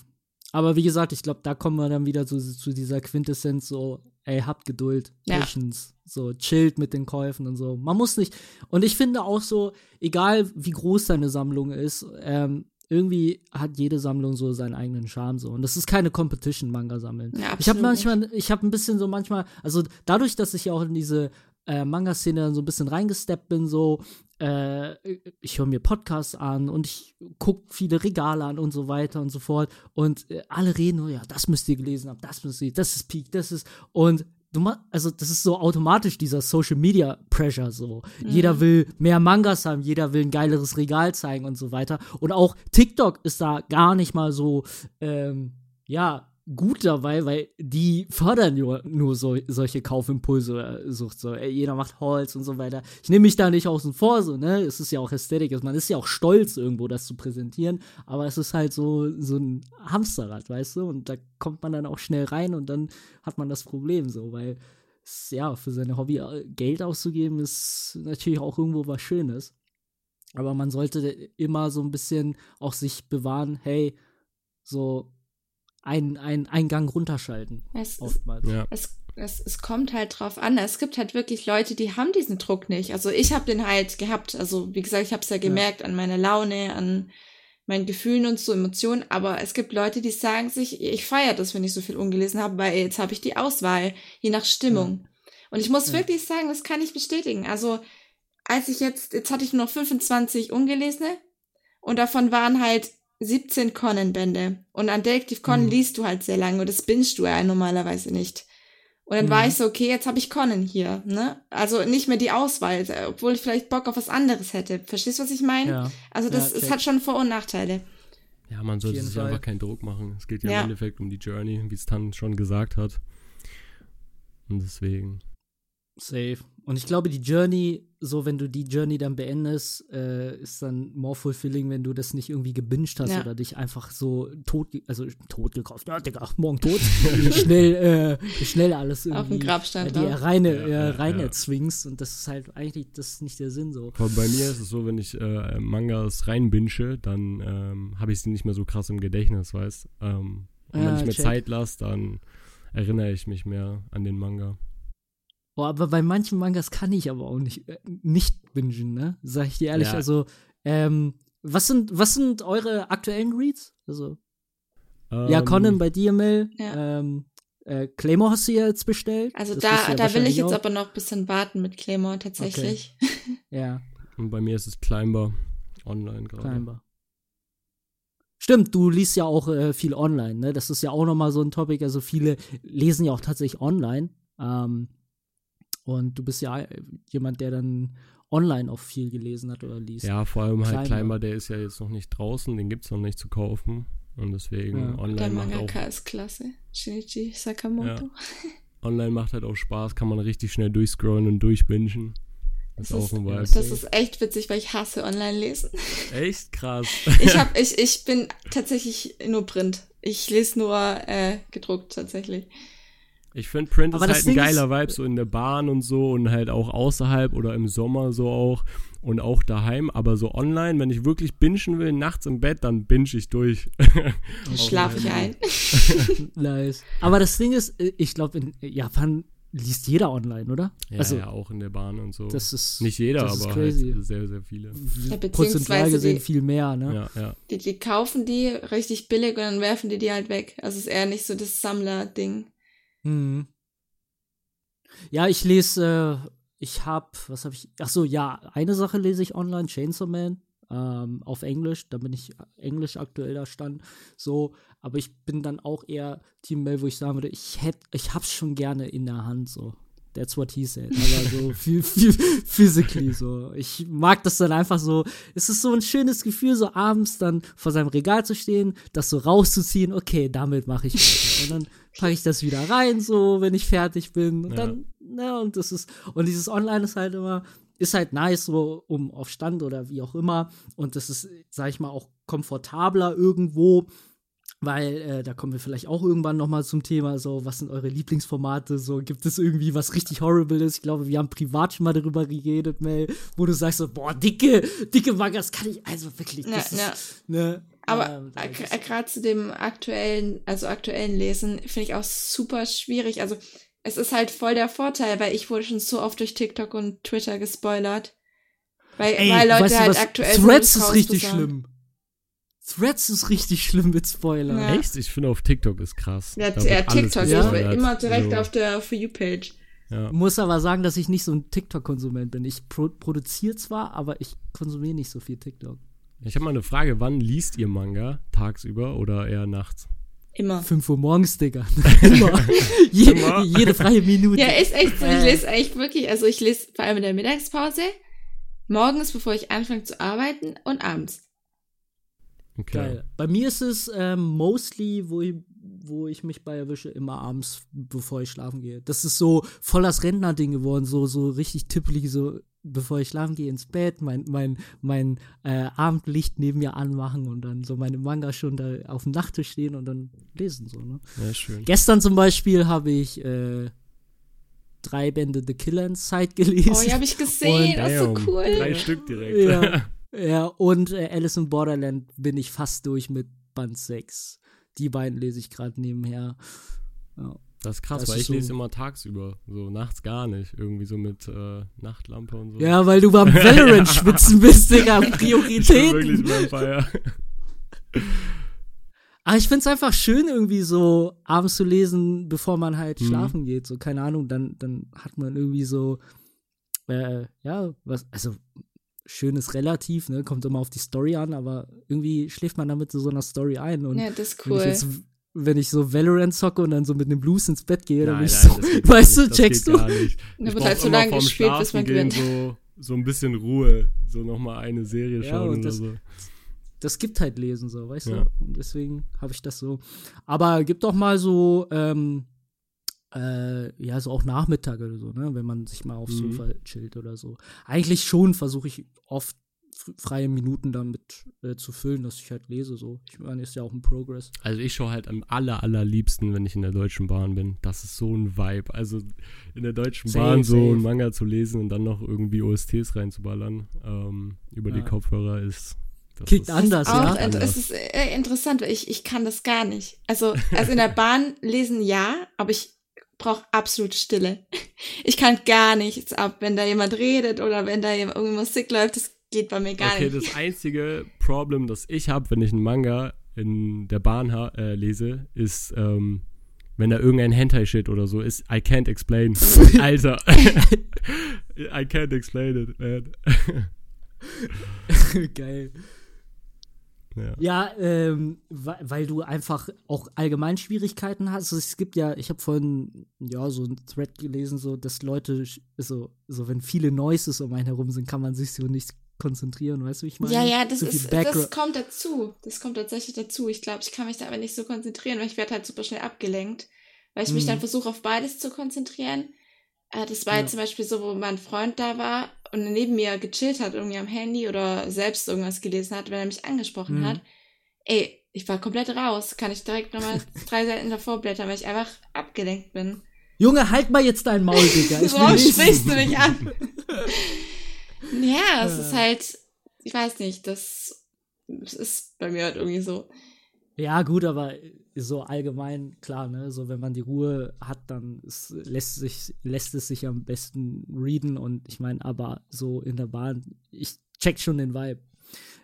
Aber wie gesagt, ich glaube, da kommen wir dann wieder zu, zu dieser Quintessenz so, ey, habt Geduld, Ja. Patience, so chillt mit den Käufen und so. Man muss nicht, und ich finde auch so, egal wie groß deine Sammlung ist, ähm, irgendwie hat jede Sammlung so seinen eigenen Charme so. Und das ist keine Competition, Manga sammeln. Ja, ich habe manchmal, ich habe ein bisschen so manchmal, also dadurch, dass ich ja auch in diese äh, Manga-Szene dann so ein bisschen reingesteppt bin, so, äh, ich höre mir Podcasts an und ich gucke viele Regale an und so weiter und so fort. Und äh, alle reden nur, ja, das müsst ihr gelesen haben, das müsst ihr, das ist Peak, das ist. Und du also das ist so automatisch dieser Social Media Pressure so. Jeder will mehr Mangas haben, jeder will ein geileres Regal zeigen und so weiter. Und auch TikTok ist da gar nicht mal so, ähm, ja, gut dabei, weil die fördern nur, nur so, solche Kaufimpulse, äh, Sucht, so, jeder macht Holz und so weiter. Ich nehme mich da nicht außen vor, so, ne, es ist ja auch Ästhetik, also man ist ja auch stolz irgendwo, das zu präsentieren, aber es ist halt so, so ein Hamsterrad, weißt du, und da kommt man dann auch schnell rein und dann hat man das Problem so, weil, es, ja, für seine Hobby äh, Geld auszugeben ist natürlich auch irgendwo was Schönes. Aber man sollte immer so ein bisschen auch sich bewahren, hey, so ein, ein, einen Gang runterschalten. Es, Oftmals. Ja. es es, es kommt halt drauf an. Es gibt halt wirklich Leute, die haben diesen Druck nicht. Also ich habe den halt gehabt. Also wie gesagt, ich habe es ja gemerkt an meiner Laune, an meinen Gefühlen und so Emotionen. Aber es gibt Leute, die sagen sich, ich feiere das, wenn ich so viel ungelesen habe, weil jetzt habe ich die Auswahl, je nach Stimmung. Und ich muss Ja. wirklich sagen, das kann ich bestätigen. Also als ich jetzt, jetzt hatte ich nur noch 25 ungelesene und davon waren halt 17 Conan-Bände. Und an Detective Conan Mhm. liest du halt sehr lange und das bingst du ja normalerweise nicht. Und dann war Mhm. ich so, okay, jetzt habe ich Conan hier, ne? Also nicht mehr die Auswahl, obwohl ich vielleicht Bock auf was anderes hätte. Verstehst du, was ich meine? Ja. Also das, Ja, es hat schon Vor- und Nachteile. Ja, man sollte sich Fall. einfach keinen Druck machen. Es geht ja, Ja. im Endeffekt um die Journey, wie es Tan schon gesagt hat. Und deswegen. Safe. Und ich glaube, die Journey, so wenn du die Journey dann beendest, äh, ist dann more fulfilling, wenn du das nicht irgendwie gebinged hast Ja. oder dich einfach so tot, also tot gekauft, ja, Digga, morgen tot, schnell, äh, schnell alles irgendwie Auf dem Grabstein äh, die drauf. reine, Ja, äh, ja, rein ja. erzwingst und das ist halt eigentlich, das ist nicht der Sinn so. Vor allem bei mir ist es so, wenn ich äh, Mangas reinbinsche, dann ähm, habe ich sie nicht mehr so krass im Gedächtnis, weißt ähm, Und Ja, wenn ich mir check. Zeit lasse, dann erinnere ich mich mehr an den Manga. Boah, aber bei manchen Mangas kann ich aber auch nicht, äh, nicht bingen, ne? Sag ich dir ehrlich. Ja. Also, ähm, was sind, was sind eure aktuellen Reads? Also, ja, Ähm, Conan bei dir, Mel. Ja. Ähm, äh, Claymore hast du ja jetzt bestellt. Also Das da, ja da will ich jetzt auch. aber noch ein bisschen warten mit Claymore tatsächlich. Ja, Und bei mir ist es Climber online gerade. scheinbar. Stimmt, du liest ja auch äh, viel online, ne? Das ist ja auch nochmal so ein Topic. Also viele lesen ja auch tatsächlich online. Ähm, und du bist ja äh, jemand, der dann online auch viel gelesen hat oder liest. Ja, vor allem halt Climber. Climber, der ist ja jetzt noch nicht draußen, den gibt es noch nicht zu kaufen. Und deswegen Ja. Der online macht auch Mangaka ist klasse. Shinichi Sakamoto. online macht halt auch Spaß, kann man richtig schnell durchscrollen und durchbingen. Das, Das ist auch das ist echt witzig, weil ich hasse Online-Lesen. Echt krass. Ich, hab, ich, ich bin tatsächlich nur Print. Ich lese nur äh, gedruckt tatsächlich. Ich finde Print Aber ist halt ein Ding geiler ist- Vibe, so in der Bahn und so und halt auch außerhalb oder im Sommer so auch und auch daheim. Aber so online, wenn ich wirklich bingen will, nachts im Bett, dann binge ich durch. Schlafe ich ein. Nice. Aber das Ding ist, äh, ich glaube, in Japan liest jeder online, oder? Ja, also, ja, auch in der Bahn und so. das ist. Nicht jeder, das ist aber crazy. halt sehr, sehr viele. Ja, prozentual gesehen die- viel mehr, ne? Ja, ja. Die, die kaufen die richtig billig und dann werfen die die halt weg. Also ist eher nicht so das Sammler-Ding. Mhm. Ja, ich lese, äh, ich hab, was habe ich? Ach so, ja, eine Sache lese ich online, Chainsaw Man, ähm, auf Englisch, da bin ich Englisch aktuell da stand, so, aber ich bin dann auch eher Team Mel, wo ich sagen würde, ich hätte, ich hab's schon gerne in der Hand, so. That's what he said. Aber so viel, viel physically so. Ich mag das dann einfach so. Es ist so ein schönes Gefühl, so abends dann vor seinem Regal zu stehen, das so rauszuziehen. Okay, damit mache ich was. Und dann packe ich das wieder rein, so, wenn ich fertig bin. Und Ja. dann, ne, und das ist, und dieses Online ist halt immer, ist halt nice, so, um auf Stand oder wie auch immer. Und das ist, sag ich mal, auch komfortabler irgendwo. Weil äh, da kommen wir vielleicht auch irgendwann noch mal zum Thema, so, was sind eure Lieblingsformate? So, gibt es irgendwie was richtig horrible ist? Ich glaube, wir haben privat schon mal darüber geredet, Mel, wo du sagst so, boah, dicke, dicke Mangas kann ich, also wirklich, Ja, das ist, ne. Aber ähm, äh, äh, gerade zu dem aktuellen, also aktuellen Lesen, finde ich auch super schwierig. Also es ist halt voll der Vorteil, weil ich wurde schon so oft durch TikTok und Twitter gespoilert. Weil, Ey, weil Leute weißt du halt aktuell Threads ist richtig schlimm. Threads ist richtig schlimm mit Spoilern. Ja. Echt? Ich finde auf TikTok ist krass. Ja, ja alles TikTok, Ja. immer direkt So, auf der For You-Page. Ja. Muss aber sagen, dass ich nicht so ein TikTok-Konsument bin. Ich pro produziere zwar, aber ich konsumiere nicht so viel TikTok. Ich habe mal eine Frage, wann liest ihr Manga? Tagsüber oder eher nachts? Immer. 5 Uhr morgens, Digga. Immer. Je, Immer. Jede freie Minute. Ja, ist echt so. Ich Äh. lese eigentlich wirklich, also ich lese vor allem in der Mittagspause, morgens, bevor ich anfange zu arbeiten und abends. Okay. Geil. Bei mir ist es ähm, mostly, wo ich, wo ich mich bei erwische, immer abends, bevor ich schlafen gehe. Das ist so voll das Rentner-Ding geworden, so, so richtig tippelig, so bevor ich schlafen gehe ins Bett, mein, mein, mein äh, Abendlicht neben mir anmachen und dann so meine Manga schon da auf dem Nachttisch stehen und dann lesen so, ne? Ja, schön. Gestern zum Beispiel habe ich äh, drei Bände The Killer Inside gelesen. Oh, ja, habe ich gesehen. Und, das ist so cool. Drei Stück direkt. Ja, ja und äh, Alice in Borderland bin ich fast durch mit Band 6. Die beiden lese ich gerade nebenher. Ja. Das ist krass, Das weil ist ich so- lese immer tagsüber, so nachts gar nicht, irgendwie so mit äh, Nachtlampe und so. Ja, weil du beim Valorant schwitzen bist, Digga. ich bin Prioritäten. wirklich Vampire. Aber ich find's einfach schön, irgendwie so abends zu lesen, bevor man halt Mhm. schlafen geht. So, keine Ahnung, dann, dann hat man irgendwie so, äh, ja, was, also schön ist relativ, ne? Kommt immer auf die Story an, aber irgendwie schläft man damit so, so einer Story ein. Und Ja, das ist wenn cool. ich jetzt wenn ich so Valorant zocke und dann so mit einem Blues ins Bett gehe, dann bin ich so, weißt du, nicht, das checkst geht du? gar nicht. Da Ich wird halt so lange gespielt, bis man Schlafengehen gewinnt. So, so ein bisschen Ruhe, so nochmal eine Serie Ja, schauen und oder das- so. das gibt halt Lesen so, weißt Ja. du? Und deswegen habe ich das so. Aber gibt doch mal so, ähm, äh, ja, so auch Nachmittag oder so, ne? Wenn man sich mal aufs Mhm. Sofa chillt oder so. Eigentlich schon versuche ich oft freie Minuten damit äh, zu füllen, dass ich halt lese so. Ich meine, ist ja auch ein Progress. Also ich schaue halt am aller, allerliebsten, wenn ich in der Deutschen Bahn bin. Das ist so ein Vibe. Also in der Deutschen Safe, Bahn so einen Manga zu lesen und dann noch irgendwie OSTs reinzuballern ähm, über die Ja. Kopfhörer ist. Das Kickt ist anders, auch, ja. es ist äh, interessant, weil ich, ich kann das gar nicht. Also, also in der Bahn lesen ja, aber ich brauche absolut Stille. Ich kann gar nichts ab, wenn da jemand redet oder wenn da jemand- irgendwie Musik läuft, das geht bei mir gar okay, nicht. das einzige Problem, das ich habe, wenn ich einen Manga in der Bahn ha äh, lese, ist, ähm, wenn da irgendein Hentai-Shit oder so ist, I can't explain. Alter. I can't explain it, man. Geil. Ja. Ja, ähm, weil, weil du einfach auch allgemein Schwierigkeiten hast. Also es gibt ja, ich habe vorhin ja so ein Thread gelesen, so dass Leute so, so wenn viele Noises um einen herum sind, kann man sich so nicht konzentrieren, weißt du, wie ich meine? Ja, ja, das viel ist, das kommt dazu. Das kommt tatsächlich dazu. Ich glaube, ich kann mich da aber nicht so konzentrieren, weil ich werde halt super schnell abgelenkt, weil ich mich Mhm. dann versuche, auf beides zu konzentrieren. Äh, das war Ja. jetzt zum Beispiel so, wo mein Freund da war und neben mir gechillt hat, irgendwie am Handy oder selbst irgendwas gelesen hat, wenn er mich angesprochen Mhm. hat. Ey, ich war komplett raus. Kann ich direkt nochmal drei Seiten davor blättern, weil ich einfach abgelenkt bin. Junge, halt mal jetzt dein Maul, Digga. Ich Warum sprichst du mich an? ja, es Ja. ist halt, ich weiß nicht, das, das ist bei mir halt irgendwie so. Ja, gut, aber so allgemein, klar, ne, so wenn man die Ruhe hat, dann ist, lässt, sich, lässt es sich am besten readen und ich meine, aber so in der Bahn, ich check schon den Vibe.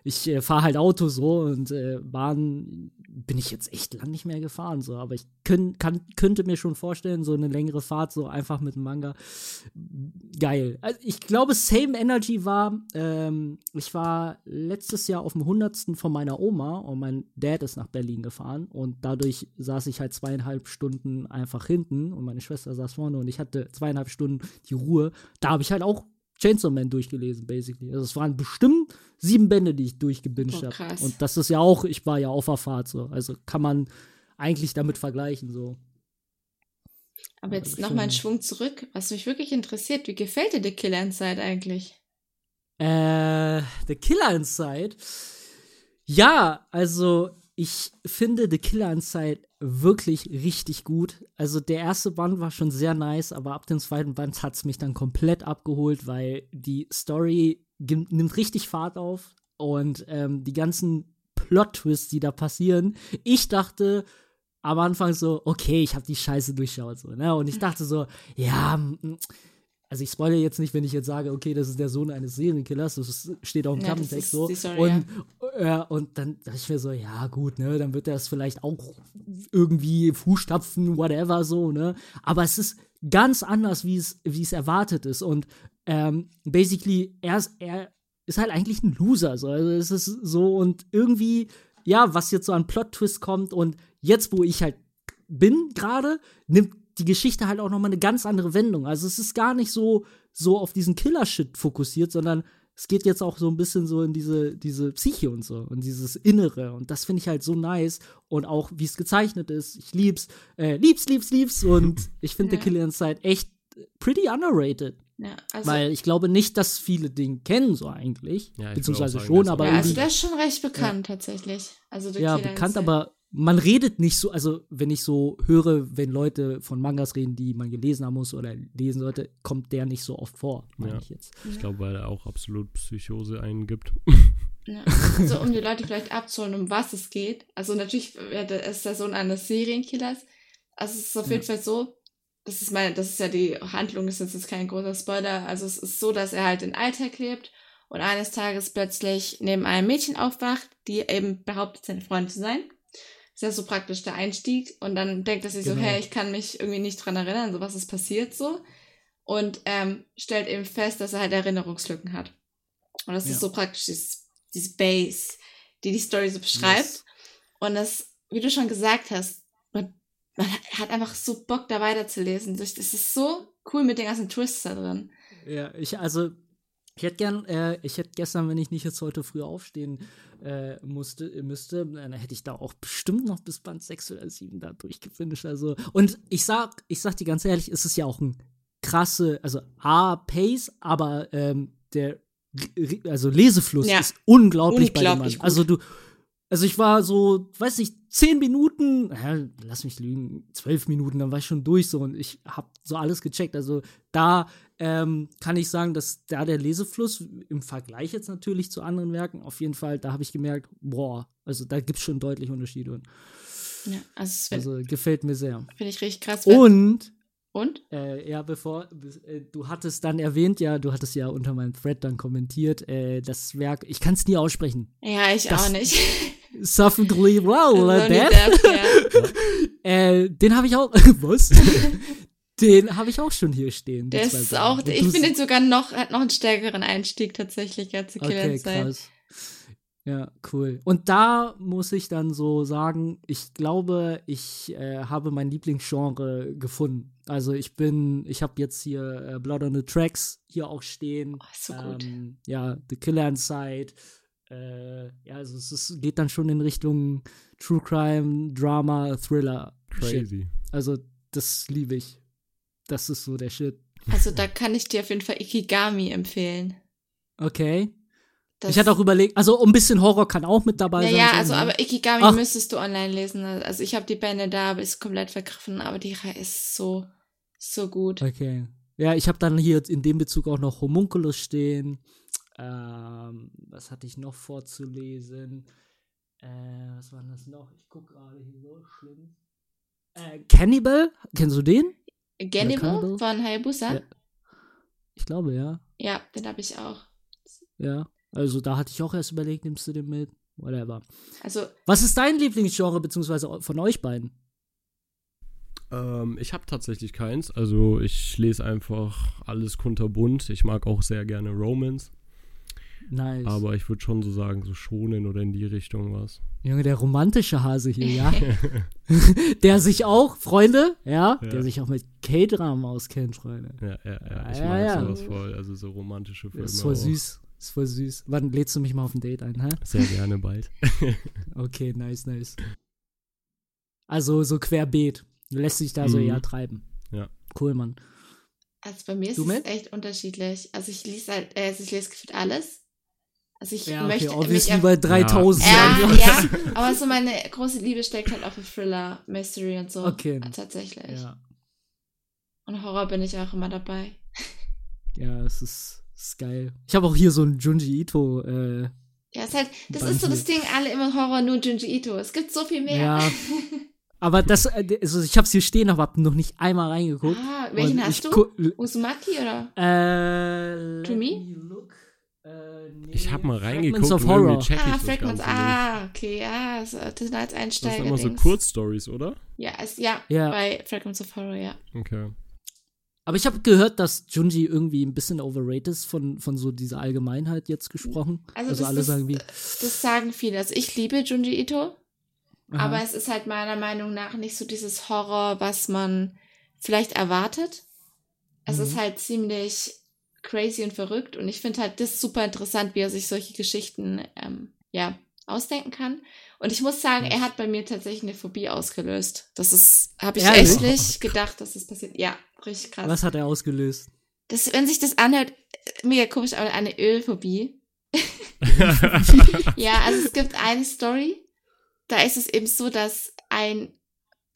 Ich äh, fahre halt Auto so und äh, Bahn bin ich jetzt echt lang nicht mehr gefahren, so, aber ich könnt, kann, könnte mir schon vorstellen, so eine längere Fahrt, so einfach mit dem Manga. Geil. Also ich glaube, Same Energy war, ähm, ich war letztes Jahr auf dem 100. von meiner Oma und mein Dad ist nach Berlin gefahren und dadurch saß ich halt zweieinhalb Stunden einfach hinten und meine Schwester saß vorne und ich hatte zweieinhalb Stunden die Ruhe. Da habe ich halt auch Chainsaw Man durchgelesen, basically. Also es waren bestimmt sieben Bände, die ich durchgebinged Oh, habe. Und das ist ja auch, ich war ja auf der Fahrt so. Also kann man eigentlich damit vergleichen, so. Aber jetzt schon. nochmal einen Schwung zurück. Was mich wirklich interessiert, wie gefällt dir The Killer Inside eigentlich? Äh, The Killer Inside. Ja, also ich finde The Killer Inside wirklich richtig gut. Also der erste Band war schon sehr nice, aber ab dem zweiten Band hat es mich dann komplett abgeholt, weil die Story nimmt richtig Fahrt auf und ähm, die ganzen Plot-Twists, die da passieren. Ich dachte am Anfang so, okay, ich habe die Scheiße durchschaut, so, ne? Und ich dachte so, ja, also ich spoilere jetzt nicht, wenn ich jetzt sage, okay, das ist der Sohn eines Serienkillers, das ist, steht auch im Ja, das Klappentext so. Story, und, ja. und dann dachte ich mir so, ja, gut, ne, dann wird er es vielleicht auch irgendwie Fußstapfen, whatever, so, ne? Aber es ist ganz anders, wie es, wie es erwartet ist. Und ähm, basically, er ist, er ist halt eigentlich ein Loser. So. Also es ist so und irgendwie, ja, was jetzt so an Plot-Twist kommt und jetzt, wo ich halt bin gerade, nimmt die Geschichte halt auch nochmal eine ganz andere Wendung. Also es ist gar nicht so, so auf diesen Killer-Shit fokussiert, sondern es geht jetzt auch so ein bisschen so in diese, diese Psyche und so und dieses Innere. Und das finde ich halt so nice. Und auch, wie es gezeichnet ist. Ich lieb's, äh, lieb's, lieb's, lieb's. Und ich finde Ja. The Killer Inside echt pretty underrated. Ja, also, Weil ich glaube nicht, dass viele den kennen, so eigentlich. Ja, Beziehungsweise sagen, schon, aber ja, also der ist schon recht bekannt tatsächlich. Also ja, bekannt, aber man redet nicht so, also wenn ich so höre, wenn Leute von Mangas reden, die man gelesen haben muss oder lesen sollte, kommt der nicht so oft vor, meine Ja. ich jetzt. Ich glaube, weil er auch absolut Psychose eingibt. Ja. Also um die Leute vielleicht abzuholen, um was es geht. Also natürlich wird er- ist der Sohn eines Serienkillers. Also es ist auf Ja. jeden Fall so, das ist meine, das ist ja die Handlung, ist jetzt kein großer Spoiler. Also es ist so, dass er halt in Alltag lebt und eines Tages plötzlich neben einem Mädchen aufwacht, die eben behauptet, seine Freundin zu sein. Ist ja so praktisch der Einstieg. Und dann denkt er sich Genau. so, hey, ich kann mich irgendwie nicht dran erinnern, so was ist passiert so. Und ähm, stellt eben fest, dass er halt Erinnerungslücken hat. Und das Ja. ist so praktisch dieses, diese Base, die die Story so beschreibt. Yes. Und das, wie du schon gesagt hast, man, man hat einfach so Bock, da weiterzulesen. Das das ist so cool mit den ganzen Twists da drin. Ja, ich, also, ich hätte gern, äh, ich hätte gestern, wenn ich nicht jetzt heute früh aufstehen äh, musste, müsste, dann hätte ich da auch bestimmt noch bis Band 6 oder 7 da durchgefinisht. Also, und ich sag, ich sag dir ganz ehrlich, es ist ja auch ein krasse, also A, Pace, aber ähm, der also Lesefluss Ja. ist unglaublich, bei dem Unglaublich Mann. gut. Also du, also ich war so, weiß nicht, zehn Minuten, ja, lass mich lügen, zwölf Minuten, dann war ich schon durch so und ich habe so alles gecheckt. Also da ähm, kann ich sagen, dass da der Lesefluss im Vergleich jetzt natürlich zu anderen Werken auf jeden Fall, da habe ich gemerkt, boah, also da gibt es schon deutlich Unterschiede. Ja, also finde also gefällt mir sehr. find ich richtig krass. Und Und? äh, ja, bevor äh, du hattest dann erwähnt, ja, du hattest ja unter meinem Thread dann kommentiert, äh, das Werk, ich kann es nie aussprechen. Ja, ich Das- auch nicht. Sophically well. Äh, den habe ich auch. Was? den habe ich auch schon hier stehen. Der ist auch, ich finde sogar noch, hat noch einen stärkeren Einstieg tatsächlich als die Killer Okay, Inside. krass. Ja, cool. Und da muss ich dann so sagen, ich glaube, ich äh, habe mein Lieblingsgenre gefunden. Also ich bin, ich habe jetzt hier äh, Blood on the Tracks hier auch stehen. Oh, ist so gut. Ähm, ja, The Killer Inside. Äh, ja, also es ist, geht dann schon in Richtung True Crime, Drama, Thriller. Shit. Crazy. Also das liebe ich. Das ist so der Shit. Also da kann ich dir auf jeden Fall Ikigami empfehlen. Okay. Das, ich hatte auch überlegt, also ein bisschen Horror kann auch mit dabei ja, sein. ja, so, also aber Ikigami Ach. müsstest du online lesen. Also ich habe die Bände da, aber ist komplett vergriffen. Aber die Reihe ist so, so gut. Okay. Ja, ich habe dann hier in dem Bezug auch noch Homunculus stehen. Ähm, was hatte ich noch vorzulesen? Äh, was war denn das noch? Ich gucke gerade hier so schlimm. Äh, Cannibal? Kennst du den? Cannibal Cannibal? von Hayabusa? Ja. Ich glaube, ja. Ja, den habe ich auch. Ja. Also da hatte ich auch erst überlegt, nimmst du den mit? Whatever. Also Was ist dein Lieblingsgenre, beziehungsweise von euch beiden? Ähm, ich habe tatsächlich keins. Also ich lese einfach alles kunterbunt. Ich mag auch sehr gerne Romance. Nice. Aber ich würde schon so sagen, so schonen oder in die Richtung was. Junge, der romantische Hase hier, ja. der sich auch, Freunde, ja, Ja. der sich auch mit K-Dramen auskennt, Freunde. Ja, ja, ja. Ich Ja, mag ja. sowas voll. Also so romantische Filme. Ist voll auch. süß. Ist voll süß. Wann lädst du mich mal auf ein Date ein, hä? Sehr gerne bald. Okay, nice, nice. Also so querbeet. Lässt sich da so Mhm. eher treiben. Ja. Cool, Mann. Also bei mir ist es echt unterschiedlich. Also ich lese halt, äh, also ich lese gefühlt alles. Also ich Ja, okay, möchte obviously mich bei 3000. ja, Seiten. ja, aber so meine große Liebe steckt halt auch für Thriller, Mystery und so. Okay. Tatsächlich. ja. Und Horror bin ich auch immer dabei. Ja, es ist, ist geil. Ich habe auch hier so ein Junji Ito. Äh, Ja, ist halt, das Band ist so das. Ding, alle immer Horror, nur Junji Ito. Es gibt so viel mehr. Ja. aber das, äh, also ich habe es hier stehen, aber hab noch nicht einmal reingeguckt. ah, welchen Und hast du? Uzumaki oder? Äh, To me? look. Äh, nee, Ich habe mal Fragments reingeguckt of und Horror. irgendwie check ich Ah, das Fragments. Ah, okay, ja, so, das sind als Das Einsteiger. sind immer so. Kurzstories, oder? Ja, ist, ja, Ja. bei Fragments of Horror, ja. Okay. Aber ich habe gehört, dass Junji irgendwie ein bisschen overrated ist von, von so dieser Allgemeinheit jetzt gesprochen. Also Also, das alle ist- sagen wie. Das sagen viele. Also ich liebe Junji Ito, aha. aber es ist halt meiner Meinung nach nicht so dieses Horror, was man vielleicht erwartet. Es Mhm. ist halt ziemlich crazy und verrückt und ich finde halt das super interessant, wie er sich solche Geschichten ähm, ja ausdenken kann. Und ich muss sagen, er hat bei mir tatsächlich eine Phobie ausgelöst. Das ist, habe ich Ehrlich? echt nicht gedacht, dass das passiert. Ja, richtig krass. Was hat er ausgelöst? Das, wenn sich das anhört, mega komisch, aber eine Ölphobie. ja, also es gibt eine Story, da ist es eben so, dass ein,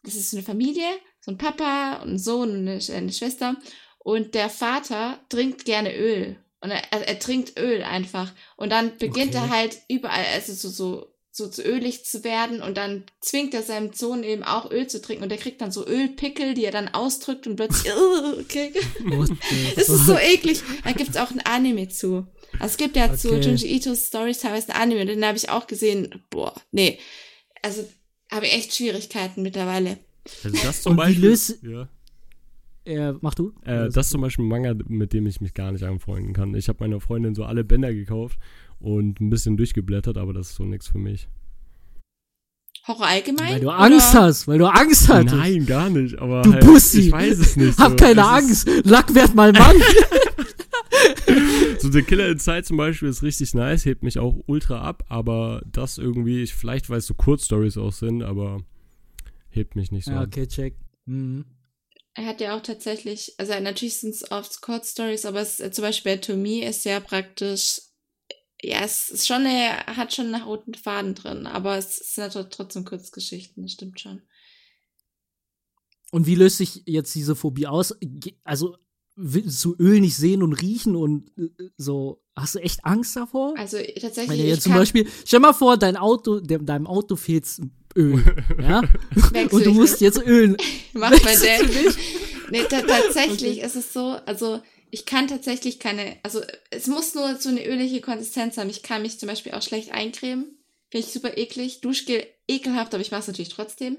das ist so eine Familie, so ein Papa und ein Sohn und eine, eine Schwester und der Vater trinkt gerne Öl. Und er, er trinkt Öl einfach. Und dann beginnt Okay. er halt überall, also so, so so zu ölig zu werden und dann zwingt er seinem Sohn eben auch Öl zu trinken und der kriegt dann so Ölpickel, die er dann ausdrückt und plötzlich, okay. What the Es ist so eklig. Da gibt's auch ein Anime zu. Also es gibt ja zu Okay. Junji Ito's Stories teilweise ein Anime, den habe ich auch gesehen. Boah, nee. Also habe ich echt Schwierigkeiten mittlerweile. Also das zum Und wie Beispiel. löst- ja. Äh, mach du? Äh, das ist zum Beispiel ein Manga, mit dem ich mich gar nicht anfreunden kann. Ich habe meiner Freundin so alle Bänder gekauft und ein bisschen durchgeblättert, aber das ist so nichts für mich. Horror allgemein? weil du Angst Oder- hast, weil du Angst hattest. Nein, gar nicht. Aber Du halt, Pussy. ich weiß es nicht. Hab so. keine Es Angst. Lack werd mal Mann. So The Killer Inside zum Beispiel ist richtig nice, hebt mich auch ultra ab, aber das irgendwie, ich, vielleicht weil es so Kurzstories auch sind, aber hebt mich nicht so ja, ab. okay, check. Mhm. Er hat ja auch tatsächlich, also natürlich sind es oft Court Stories, aber es, zum Beispiel bei To Me ist ja praktisch, ja, es ist schon, eine, hat schon einen roten Faden drin, aber es sind halt trotzdem Kurzgeschichten, das stimmt schon. Und wie löst sich jetzt diese Phobie aus? Also, willst du Öl nicht sehen und riechen und äh, so, hast du echt Angst davor? Also tatsächlich, Wenn jetzt zum Beispiel, stell mal vor, dein Auto, deinem Auto fehlt Öl, ja? Und du ich musst jetzt Öl. Macht mein Wechselst du Dad. Nee, ta tatsächlich ist es so, also ich kann tatsächlich keine, also es muss nur so eine ölige Konsistenz haben. Ich kann mich zum Beispiel auch schlecht eincremen. Finde ich super eklig. Duschgel ekelhaft, aber ich mache es natürlich trotzdem.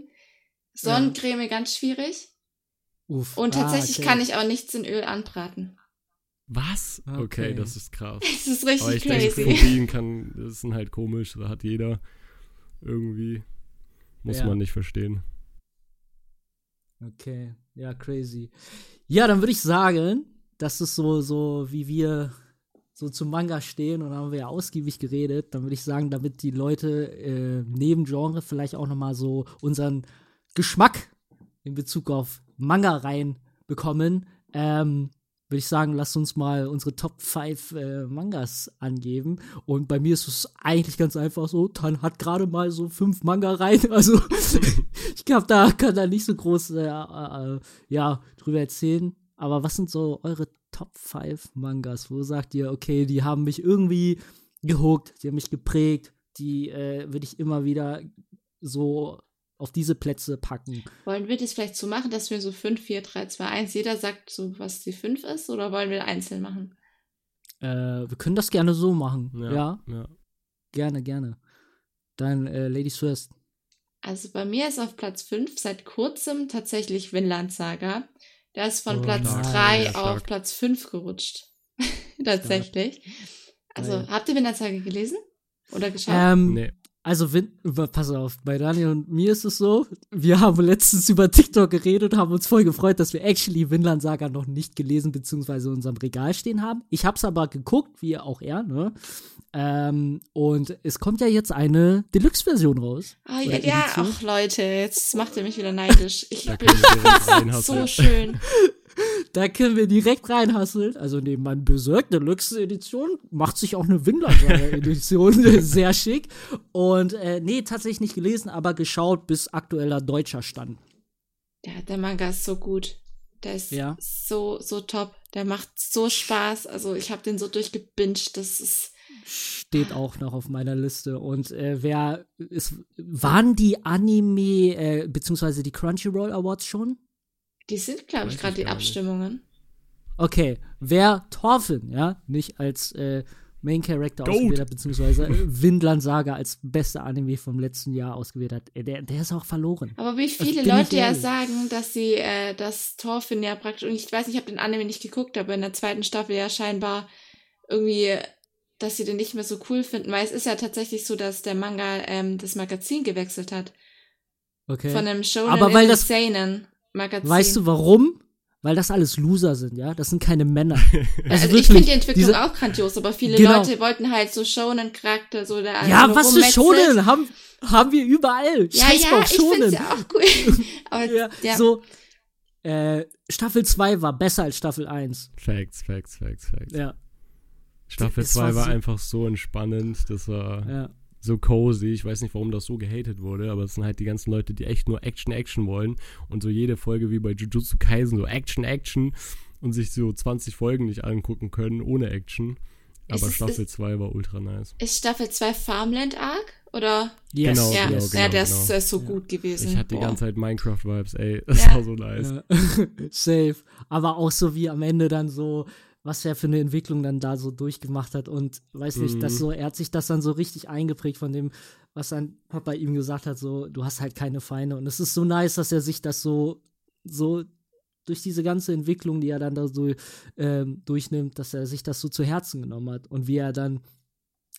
Sonnencreme ganz schwierig. Uff. Und Ah, tatsächlich okay. kann ich auch nichts in Öl anbraten. Was? Okay, Okay. das ist krass. Das ist Aber richtig ich denke, crazy. Phobien kann, das sind halt komisch, da hat jeder irgendwie, muss Ja. man nicht verstehen. Okay, ja, crazy. Ja, dann würde ich sagen, das ist so, so, wie wir so zum Manga stehen und da haben wir ja ausgiebig geredet. Dann würde ich sagen, damit die Leute äh, neben Genre vielleicht auch noch mal so unseren Geschmack in Bezug auf Manga rein bekommen, ähm, würde ich sagen, lasst uns mal unsere Top 5 äh, Mangas angeben. Und bei mir ist es eigentlich ganz einfach so, Tan hat gerade mal so fünf Manga rein. Also ich glaube, da kann da nicht so groß äh, äh, ja, drüber erzählen. Aber was sind so eure Top 5 Mangas? Wo sagt ihr, okay, die haben mich irgendwie gehuckt, die haben mich geprägt, die äh, würde ich immer wieder so auf diese Plätze packen. Wollen wir das vielleicht so machen, dass wir so 5, 4, 3, 2, 1, jeder sagt so, was die 5 ist, oder wollen wir einzeln machen? Äh, wir können das gerne so machen. Ja, ja. gerne, gerne. Dann äh, Ladies First. Also bei mir ist auf Platz 5 seit kurzem tatsächlich Vinland Saga. Der ist von Oh, Platz stark. 3 Ja, auf stark. Platz 5 gerutscht. tatsächlich. Also, Geil. habt ihr Vinland Saga gelesen? Oder geschaut? Ähm, Nee. Also, wenn, pass auf, bei Daniel und mir ist es so, wir haben letztens über TikTok geredet und haben uns voll gefreut, dass wir actually Vinland Saga noch nicht gelesen bzw. in unserem Regal stehen haben. Ich hab's aber geguckt, wie auch er, ne? Ähm, und es kommt ja jetzt eine Deluxe-Version raus. Ah, ja, ja, ach Leute, jetzt macht ihr mich wieder neidisch. Ich bin so schön. Da können wir direkt reinhasseln. Also neben man Berserk Deluxe-Edition macht sich auch eine Vinland Saga-Edition sehr schick. Und äh, nee, tatsächlich nicht gelesen, aber geschaut bis aktueller deutscher Stand. Ja, der Manga ist so gut. Der ist Ja. so, so top. Der macht so Spaß. Also ich habe den so durchgebinged. Das ist. steht auch noch auf meiner Liste. Und äh, wer ist, waren die Anime äh, beziehungsweise die Crunchyroll Awards schon? Die sind, glaube ich, gerade die. Abstimmungen. Okay, wer Thorfinn, ja, nicht als äh, Main Character Goat. ausgewählt hat, beziehungsweise äh, Vinland Saga als bester Anime vom letzten Jahr ausgewählt hat, äh, der, der ist auch verloren. Aber wie viele bin ich Leute ja sagen, dass sie äh, das Thorfinn ja praktisch, und ich weiß nicht, ich habe den Anime nicht geguckt, aber in der zweiten Staffel ja scheinbar irgendwie, dass sie den nicht mehr so cool finden, weil es ist ja tatsächlich so, dass der Manga ähm, das Magazin gewechselt hat. Okay. Von einem Shonen Aber weil in das- Seinen Magazin. weißt du warum? Weil das alles Loser sind, ja? Das sind keine Männer. Also, Also ich finde die Entwicklung diese- auch grandios, aber viele Genau. Leute wollten halt so Shonen-Charakter, so der Ja, was für. Schonen haben, haben wir überall. Ja, Scheiß ja, drauf, ich finde Schonen. es ja auch cool. aber Ja, ja, So, äh, Staffel 2 war besser als Staffel 1. Facts, Facts, Facts, Facts. Ja, Staffel Es 2 war war, so- einfach so entspannend, das war ja. So cozy. Ich weiß nicht, warum das so gehatet wurde, aber es sind halt die ganzen Leute, die echt nur Action, Action wollen und so jede Folge wie bei Jujutsu Kaisen so Action, Action und sich so 20 Folgen nicht angucken können ohne Action. Ist Aber es- Staffel 2 war ultra nice. ist Staffel 2 Farmland Arc? Oder? Yes. Genau, ja, genau, ja, genau, der ist, genau. ist so Ja. gut gewesen. Ich hatte die Boah. ganze Zeit Minecraft-Vibes, ey. Das Ja. war so nice. Ja. Safe. Aber auch so wie am Ende dann so, was er für eine Entwicklung dann da so durchgemacht hat und weiß nicht, Mhm. das so, er hat sich das dann so richtig eingeprägt von dem, was sein Papa ihm gesagt hat, so, du hast halt keine Feinde. Und es ist so nice, dass er sich das so, so durch diese ganze Entwicklung, die er dann da so ähm, durchnimmt, dass er sich das so zu Herzen genommen hat und wie er dann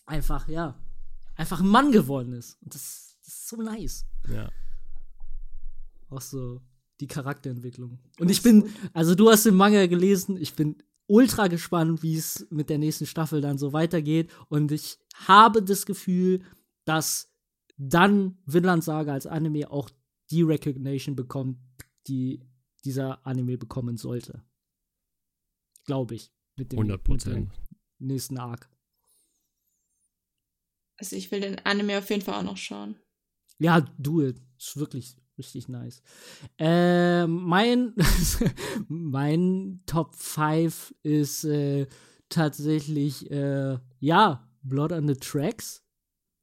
einfach, ja, einfach ein Mann geworden ist. Und das, das ist so nice Ja. auch so die Charakterentwicklung. Und ich bin, also du hast den Manga gelesen, ich bin ultra gespannt, wie es mit der nächsten Staffel dann so weitergeht. Und ich habe das Gefühl, dass dann Vinland Saga als Anime auch die Recognition bekommt, die dieser Anime bekommen sollte. Glaube ich. Mit dem, 100 mit dem Prozent. nächsten Arc. Also ich will den Anime auf jeden Fall auch noch schauen. Ja, do it. Ist wirklich richtig nice. Äh, mein, mein Top 5 ist äh, tatsächlich, äh, ja, Blood on the Tracks.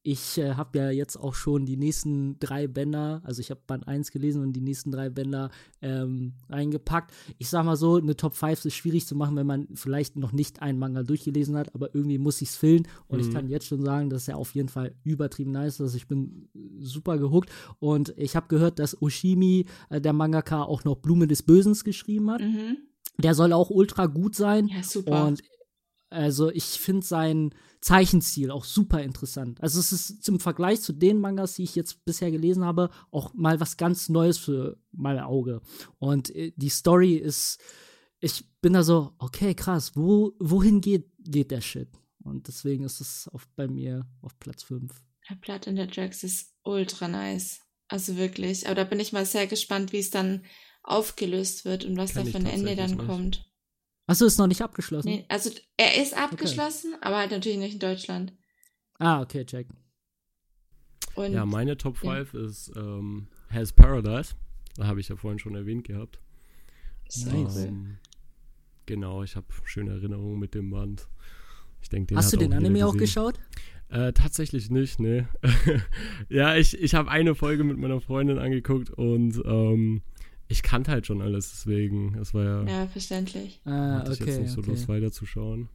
Ich äh, habe ja jetzt auch schon die nächsten drei Bänder, also ich habe Band 1 gelesen und die nächsten drei Bänder ähm, eingepackt. Ich sag mal so, eine Top 5 ist schwierig zu machen, wenn man vielleicht noch nicht einen Manga durchgelesen hat, aber irgendwie muss ich's füllen. Und ich Mhm. kann jetzt schon sagen, dass er auf jeden Fall übertrieben nice ist. Also ich bin super gehuckt. Und ich habe gehört, dass Oshimi, äh, der Mangaka, auch noch Blume des Bösens geschrieben hat. Mhm. Der soll auch ultra gut sein. Ja, super. Und also ich finde sein Zeichenstil auch super interessant. Also es ist zum Vergleich zu den Mangas, die ich jetzt bisher gelesen habe, auch mal was ganz Neues für mein Auge. Und äh, die Story ist, ich bin da so, okay, krass, wo, wohin geht, geht der Shit? Und deswegen ist es auf, bei mir auf Platz 5. Der Blood in the Tracks ist ultra nice. Also wirklich. Aber da bin ich mal sehr gespannt, wie es dann aufgelöst wird und was Kenn da für ein Ende dann nicht. kommt. Achso, ist noch nicht abgeschlossen? Nee, also er ist abgeschlossen, aber halt natürlich nicht in Deutschland. Ah, okay, check. Und Ja, meine Top ja. 5 ist ähm, Hell's Paradise. Da habe ich ja vorhin schon erwähnt gehabt. Nice. Ähm, genau, ich habe schöne Erinnerungen mit dem Band. Ich denke, den Hast du den Anime auch gesehen. geschaut? Äh, tatsächlich nicht, ne. ja, ich, ich habe eine Folge mit meiner Freundin angeguckt und ähm, ich kannte halt schon alles, deswegen. Es war ja, ja, verständlich. Ah, hatte ich okay. jetzt nicht so okay. Lust weiterzuschauen.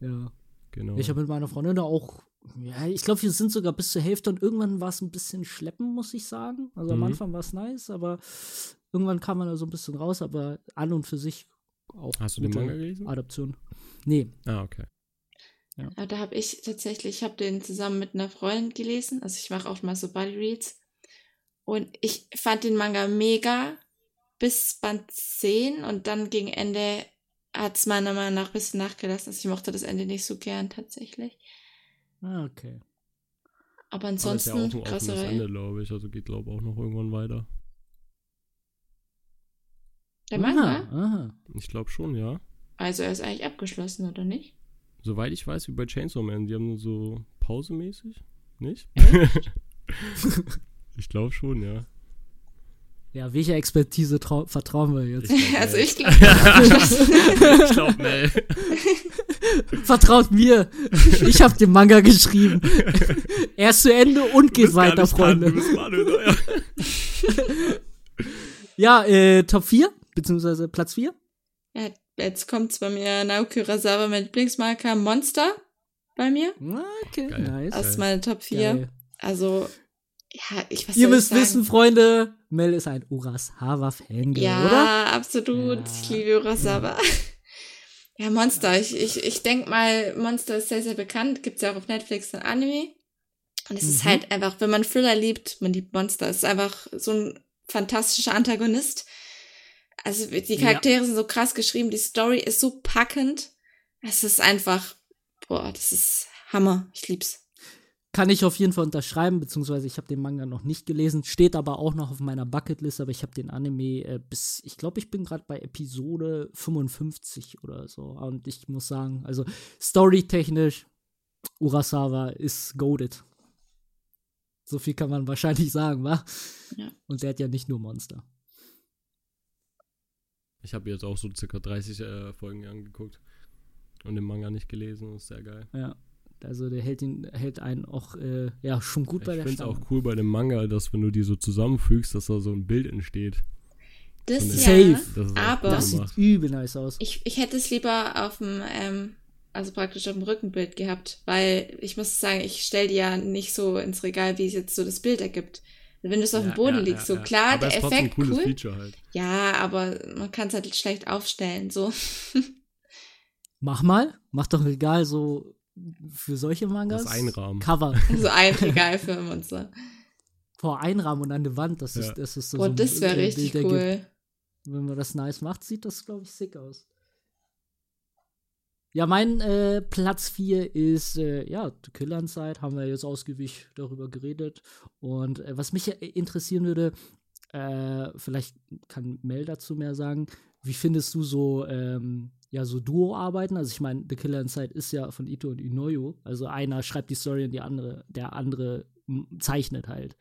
Ja. Genau. Ich habe mit meiner Freundin da auch, ja, ich glaube, wir sind sogar bis zur Hälfte und irgendwann war es ein bisschen schleppen, muss ich sagen. Also am Mhm. Anfang war es nice, aber irgendwann kam man da so ein bisschen raus, aber an und für sich auch. Hast du den Manga gelesen? Adaption. Nee. Ah, okay. Aber da habe ich tatsächlich, ich habe den zusammen mit einer Freundin gelesen. Also ich mache auch mal so Body Reads. Und ich fand den Manga mega bis Band 10 und dann gegen Ende hat es meiner Meinung nach ein bisschen nachgelassen. Also ich mochte das Ende nicht so gern tatsächlich. Ah, okay. Aber Aber ist ja ansonsten, auch ein krasse. Ende, glaube ich. Also geht, glaube ich, auch noch irgendwann weiter. Der Manga? Aha, aha. Ich glaube schon, ja. Also er ist eigentlich abgeschlossen, oder nicht? Soweit ich weiß, wie bei Chainsaw Man, die haben nur so pausemäßig. Nicht? ich glaube schon, ja. Ja, welcher Expertise trau- vertrauen wir jetzt? Ich glaub, Also ich glaube, ich glaube, Mel. Vertraut mir. Ich habe den Manga geschrieben. er ist zu Ende und geht weiter, Freunde. Manuel. Ja, äh, Top 4, beziehungsweise Platz 4. ja, jetzt kommt's bei mir Naoki Urasawa mit Lieblingsmarker Monster bei mir. Okay, Geil. nice. Das ist meine Top 4. Geil. Also, ja, ich was Ihr müsst wissen, Freunde, Mel ist ein Urasawa-Fangirl, Ja, oder? absolut. Ja. Ich liebe Urasawa. Ja, Monster. Ich, ich, ich denke mal, Monster ist sehr, sehr bekannt. Gibt's ja auch auf Netflix ein Anime. Und es ist Mhm. halt einfach, wenn man Thriller liebt, man liebt Monster. Es ist einfach so ein fantastischer Antagonist. Also die Ja. Charaktere sind so krass geschrieben, die Story ist so packend. Es ist einfach, boah, das ist Hammer. Ich lieb's. Kann ich auf jeden Fall unterschreiben, beziehungsweise ich habe den Manga noch nicht gelesen, steht aber auch noch auf meiner Bucketlist, aber ich habe den Anime äh, bis, ich glaube, ich bin gerade bei Episode 55 oder so. Und ich muss sagen, also storytechnisch, Urasawa ist goaded. So viel kann man wahrscheinlich sagen, wa? Ja. Und der hat ja nicht nur Monster. Ich habe jetzt auch so circa 30 äh, Folgen angeguckt und den Manga nicht gelesen. Ist sehr geil. Ja. Also der hält ihn, hält einen auch äh, ja schon gut Ich bei der finde es auch cool bei dem Manga, dass wenn du die so zusammenfügst, dass da so ein Bild entsteht. Das Von ja. Das ist auch Aber- cool Das sieht übel nice aus. Ich, ich hätte es lieber auf dem, ähm, also praktisch auf dem Rückenbild gehabt, weil ich muss sagen, ich stelle die ja nicht so ins Regal, wie es jetzt so das Bild ergibt. Wenn du es auf dem Ja, Boden ja, liegst, ja, so ja. klar, Aber der ist Effekt ein cooles cool. Feature halt. Ja, aber man kann es halt schlecht aufstellen, so. Mach mal, mach doch ein Regal so für solche Mangas. Das Einrahmen. Cover. so ein Regal für Monster. Vor Einrahmen und an der Wand, das ist, Ja. das ist so. Boah, so das wäre Bild, richtig gibt. cool. Wenn man das nice macht, sieht das, glaube ich, sick aus. Ja, mein äh, Platz 4 ist, äh, ja, The Killer Inside, haben wir jetzt ausgiebig darüber geredet. Und äh, was mich äh, interessieren würde, äh, vielleicht kann Mel dazu mehr sagen, wie findest du so, ähm, ja, so Duo-Arbeiten? Also ich meine, The Killer Inside ist ja von Ito und Inoue, also einer schreibt die Story und die andere, der andere zeichnet halt.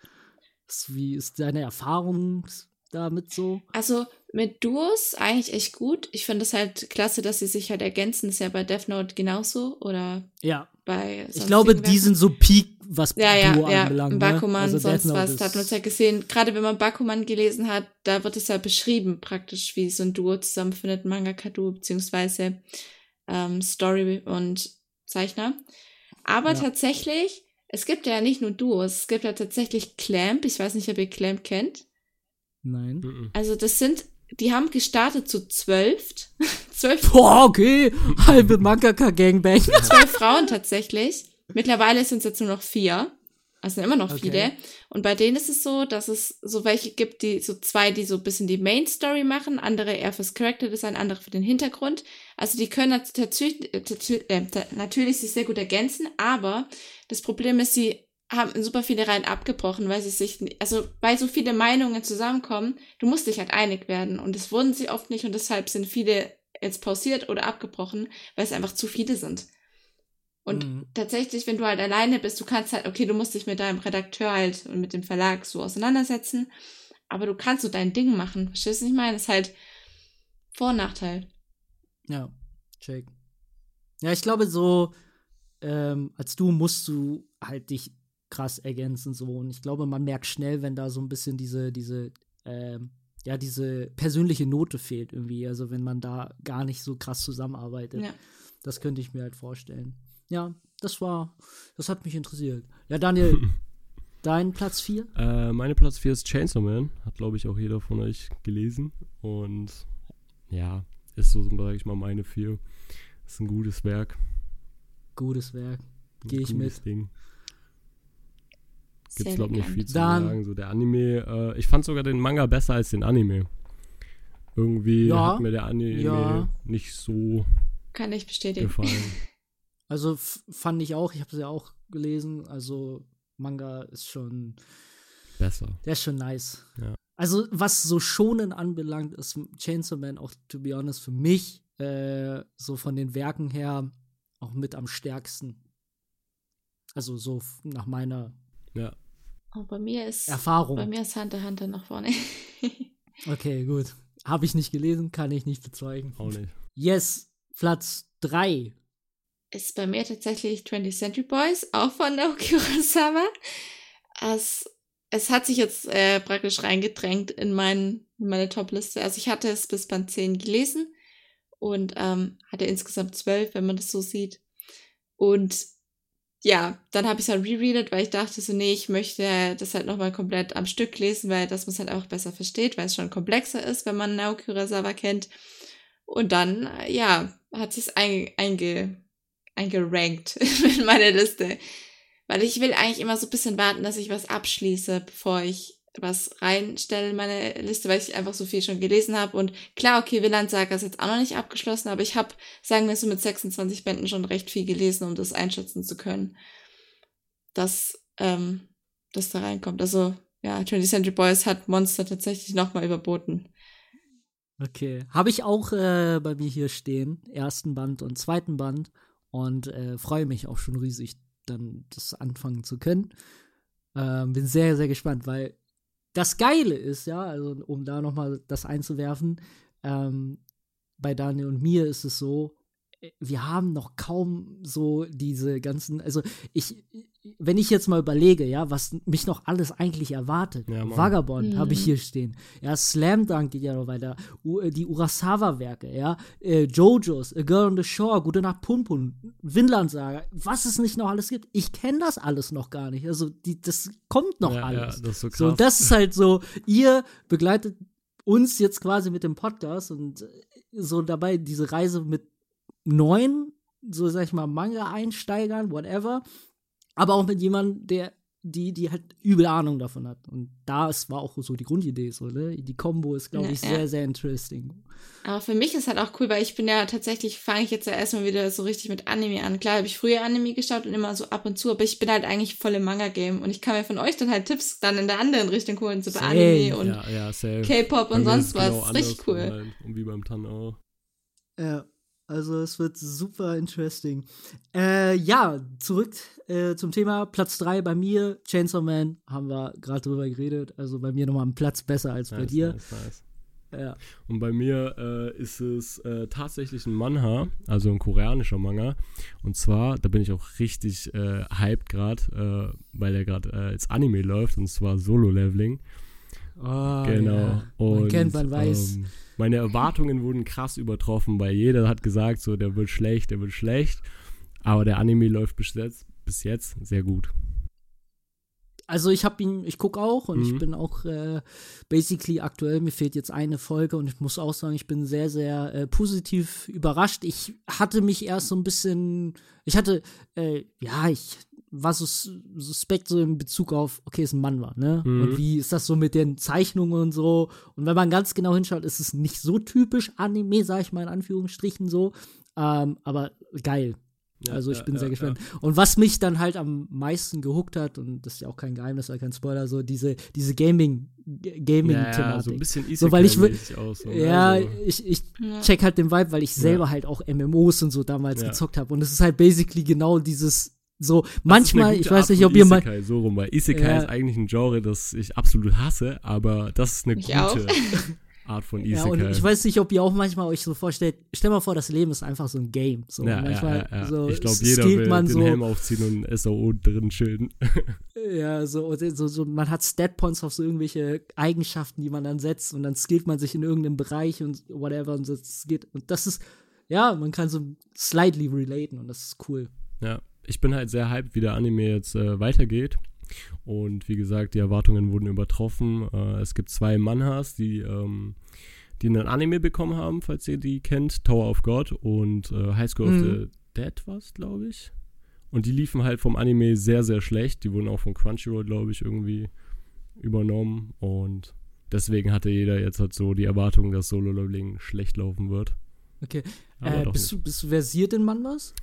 Wie ist deine Erfahrung damit so? Also mit Duos eigentlich echt gut. Ich finde es halt klasse, dass sie sich halt ergänzen. Ist ja bei Death Note genauso oder Ja, bei Ich glaube, die sind so Peak, was Ja, ja, Duo ja. anbelangt. ne? Bakuman, Also Death sonst Note was. hat man es ja gesehen. Gerade wenn man Bakuman gelesen hat, da wird es ja beschrieben, praktisch, wie so ein Duo zusammenfindet, Mangaka-Duo, beziehungsweise ähm, Story und Zeichner. Aber Ja. tatsächlich, es gibt ja nicht nur Duos, es gibt ja tatsächlich Clamp. Ich weiß nicht, ob ihr Clamp kennt. Nein. Also das sind, die haben gestartet zu zwölf. zwölf Boah, okay. Halbe Mangaka Gangbang. zwölf Frauen tatsächlich. Mittlerweile sind es jetzt nur noch vier. Also sind immer noch Okay. viele. Und bei denen ist es so, dass es so welche gibt, die so zwei, die so ein bisschen die Main Story machen, andere eher fürs Character Design, andere für den Hintergrund. Also die können nat- tatsächlich, äh, äh, natürlich sich sehr gut ergänzen, aber das Problem ist, sie haben in super viele Reihen abgebrochen, weil sie sich, also weil so viele Meinungen zusammenkommen, du musst dich halt einig werden und das wurden sie oft nicht und deshalb sind viele jetzt pausiert oder abgebrochen, weil es einfach zu viele sind. Und Mhm. tatsächlich, wenn du halt alleine bist, du kannst halt, okay, du musst dich mit deinem Redakteur halt und mit dem Verlag so auseinandersetzen, aber du kannst so dein Ding machen. Verstehst du, was ich meine? Das ist halt Vor- und Nachteil. Ja, check. Ja, ich glaube, so ähm, als du musst du halt dich krass ergänzen so und ich glaube, man merkt schnell, wenn da so ein bisschen diese diese ähm, ja diese persönliche Note fehlt irgendwie, also wenn man da gar nicht so krass zusammenarbeitet. Ja. Das könnte ich mir halt vorstellen. Ja, das war, das hat mich interessiert. Ja, Daniel, dein Platz 4? Äh, meine Platz 4 ist Chainsaw Man. Hat, glaube ich, auch jeder von euch gelesen. Und ja, ist so, sag ich mal, meine 4. Ist ein gutes Werk. Gutes Werk. Ein Geh ich mit. Ding. Gibt's, Sehr glaube nicht bekannt. viel zu Dann- sagen. So, der Anime, äh, ich fand sogar den Manga besser als den Anime. Irgendwie Ja, hat mir der Anime ja. nicht so Kann ich bestätigen. gefallen. Also fand ich auch, ich habe sie ja auch gelesen, also Manga ist schon, besser. der ist schon nice. Ja. Also was so schonen anbelangt, ist Chainsaw Man auch, to be honest, für mich äh, so von den Werken her auch mit am stärksten. Also so nach meiner Ja. Oh, bei mir ist, Erfahrung. bei mir ist Hunter Hunter nach vorne. Okay, gut. Habe ich nicht gelesen, kann ich nicht bezeugen. Auch nicht. Yes, Platz 3. ist bei mir tatsächlich 20th Century Boys, auch von Naoki Urasawa. Es, es hat sich jetzt äh, praktisch reingedrängt in, mein, in meine Top-Liste. Also ich hatte es bis Band 10 gelesen und ähm, hatte insgesamt 12, wenn man das so sieht. Und ja, dann habe ich es halt rereadet, weil ich dachte so, nee, ich möchte das halt nochmal komplett am Stück lesen, weil das man es halt auch besser versteht, weil es schon komplexer ist, wenn man Naoki Urasawa kennt. Und dann, äh, ja, hat sich einge, einge, eingerankt in meine Liste. Weil ich will eigentlich immer so ein bisschen warten, dass ich was abschließe, bevor ich was reinstelle in meine Liste, weil ich einfach so viel schon gelesen habe. Und klar, okay, Willand Saga ist jetzt auch noch nicht abgeschlossen, aber ich habe, sagen wir so, mit 26 Bänden schon recht viel gelesen, um das einschätzen zu können, dass ähm, das da reinkommt. Also, ja, 20th Century Boys hat Monster tatsächlich nochmal überboten. Okay. Habe ich auch äh, bei mir hier stehen. Ersten Band und zweiten Band. Und äh, freue mich auch schon riesig, dann das anfangen zu können. Ähm, bin sehr, sehr gespannt, weil das Geile ist, ja, also um da nochmal das einzuwerfen, ähm, bei Daniel und mir ist es so, wir haben noch kaum so diese ganzen, also ich, wenn ich jetzt mal überlege, ja, was mich noch alles eigentlich erwartet. Ja. Vagabond habe ich Mhm. hier stehen. Ja, Slam Dunk geht ja noch weiter. U äh, die Urasawa-Werke, ja. Äh, JoJo's, A Girl on the Shore, Gute Nacht Punpun, Vinland Saga, was es nicht noch alles gibt. Ich kenne das alles noch gar nicht. Also, die, das kommt noch ja, alles. Ja, das ist so krass. So, und das ist halt so, ihr begleitet uns jetzt quasi mit dem Podcast und äh, so dabei diese Reise mit neuen, so sag ich mal, Manga-Einsteigern, whatever, aber auch mit jemandem, der die, die halt übel Ahnung davon hat. Und das war auch so die Grundidee, so, ne? Die Kombo ist, glaube Ja, ich, ja. sehr, sehr interesting. Aber für mich ist halt auch cool, weil ich bin ja tatsächlich, fange ich jetzt ja erstmal wieder so richtig mit Anime an. Klar habe ich früher Anime geschaut und immer so ab und zu, aber ich bin halt eigentlich voll im Manga-Game und ich kann mir von euch dann halt Tipps dann in der anderen Richtung holen, so bei Same. Anime und ja, ja, safe. K-Pop und sonst was. genau ist richtig andersrum cool. Halt. Und wie beim Tan auch. Ja, also es wird super interesting. Äh, ja, zurück äh, zum Thema Platz 3 bei mir. Chainsaw Man, haben wir gerade drüber geredet. Also bei mir nochmal einen Platz besser als bei Nice, dir. Nice, nice. Ja. Und bei mir äh, ist es äh, tatsächlich ein Manha, also ein koreanischer Manga. Und zwar, da bin ich auch richtig äh, hyped gerade, äh, weil der gerade äh, als Anime läuft, und zwar Solo-Leveling. Oh, genau. Ja. Und, Man kennt, man weiß. Ähm, meine Erwartungen wurden krass übertroffen, weil jeder hat gesagt, so, der wird schlecht, der wird schlecht. Aber der Anime läuft bis jetzt, bis jetzt sehr gut. Also ich habe ihn, ich gucke auch und ich Mhm. bin auch äh, basically aktuell, mir fehlt jetzt eine Folge und ich muss auch sagen, ich bin sehr, sehr äh, positiv überrascht. Ich hatte mich erst so ein bisschen, ich hatte, äh, ja, ich war so sus- suspekt so in Bezug auf, okay, es ist ein Mann war, ne? Mhm. Und wie ist das so mit den Zeichnungen und so? Und wenn man ganz genau hinschaut, ist es nicht so typisch Anime, sag ich mal in Anführungsstrichen so. Ähm, aber geil. Ja, Also ich ja, bin ja, sehr ja. gespannt. Und was mich dann halt am meisten gehuckt hat, und das ist ja auch kein Geheimnis oder kein Spoiler, so diese, diese Gaming, Ja, ja, Gaming-Thematik. so ein bisschen So, weil ich so, ne? ja, Also, ich, ich check halt den Vibe, weil ich selber halt auch MMOs und so damals Ja. gezockt habe. Und es ist halt basically genau dieses, so, manchmal, ich weiß Art nicht, ob ihr mal. Isekai, so rum, weil Isekai Ja. ist eigentlich ein Genre, das ich absolut hasse, aber das ist eine Ich gute auch. Art von Ja, Isekai. und ich weiß nicht, ob ihr auch manchmal euch so vorstellt, stell mal vor, das Leben ist einfach so ein Game. So, ja, ja, manchmal ja, ja. so ich glaube, jeder skillt will man den so, Helm aufziehen und SAO drin chillen. Ja, so, und so, so, man hat Statpoints auf so irgendwelche Eigenschaften, die man dann setzt und dann skillt man sich in irgendeinem Bereich und whatever und das geht. Und das ist, ja, man kann so slightly relaten und das ist cool. Ja, ich bin halt sehr hyped, wie der Anime jetzt äh, weitergeht. Und wie gesagt, die Erwartungen wurden übertroffen. Äh, es gibt zwei Manhas, die, ähm, die einen Anime bekommen haben, falls ihr die kennt. Tower of God und äh, High School Mhm. of the Dead was, glaube ich. Und die liefen halt vom Anime sehr, sehr schlecht. Die wurden auch von Crunchyroll, glaube ich, irgendwie übernommen. Und deswegen hatte jeder jetzt halt so die Erwartung, dass Solo Leveling schlecht laufen wird. Okay. Äh, bist, nicht. du, bist du versiert in Manwas?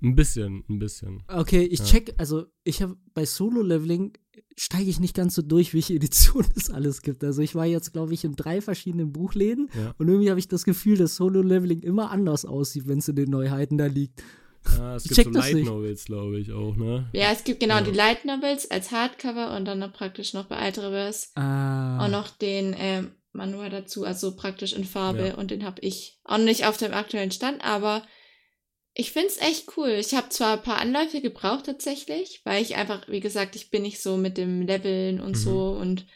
Ein bisschen, ein bisschen. Okay, ich Ja. check, also ich habe bei Solo-Leveling steige ich nicht ganz so durch, welche Edition es alles gibt. Also ich war jetzt, glaube ich, in drei verschiedenen Buchläden Ja. und irgendwie habe ich das Gefühl, dass Solo-Leveling immer anders aussieht, wenn es in den Neuheiten da liegt. Ah, es Ich gibt check so das Light. Novels, glaube ich, auch, ne? Ja, es gibt genau Ja. die Light Novels als Hardcover und dann noch praktisch noch bei Alterverse Ah. auch noch den ähm, Manual dazu, also praktisch in Farbe Ja. und den habe ich auch nicht auf dem aktuellen Stand, aber ich find's echt cool. Ich habe zwar ein paar Anläufe gebraucht tatsächlich, weil ich einfach, wie gesagt, ich bin nicht so mit dem Leveln und Mhm. so und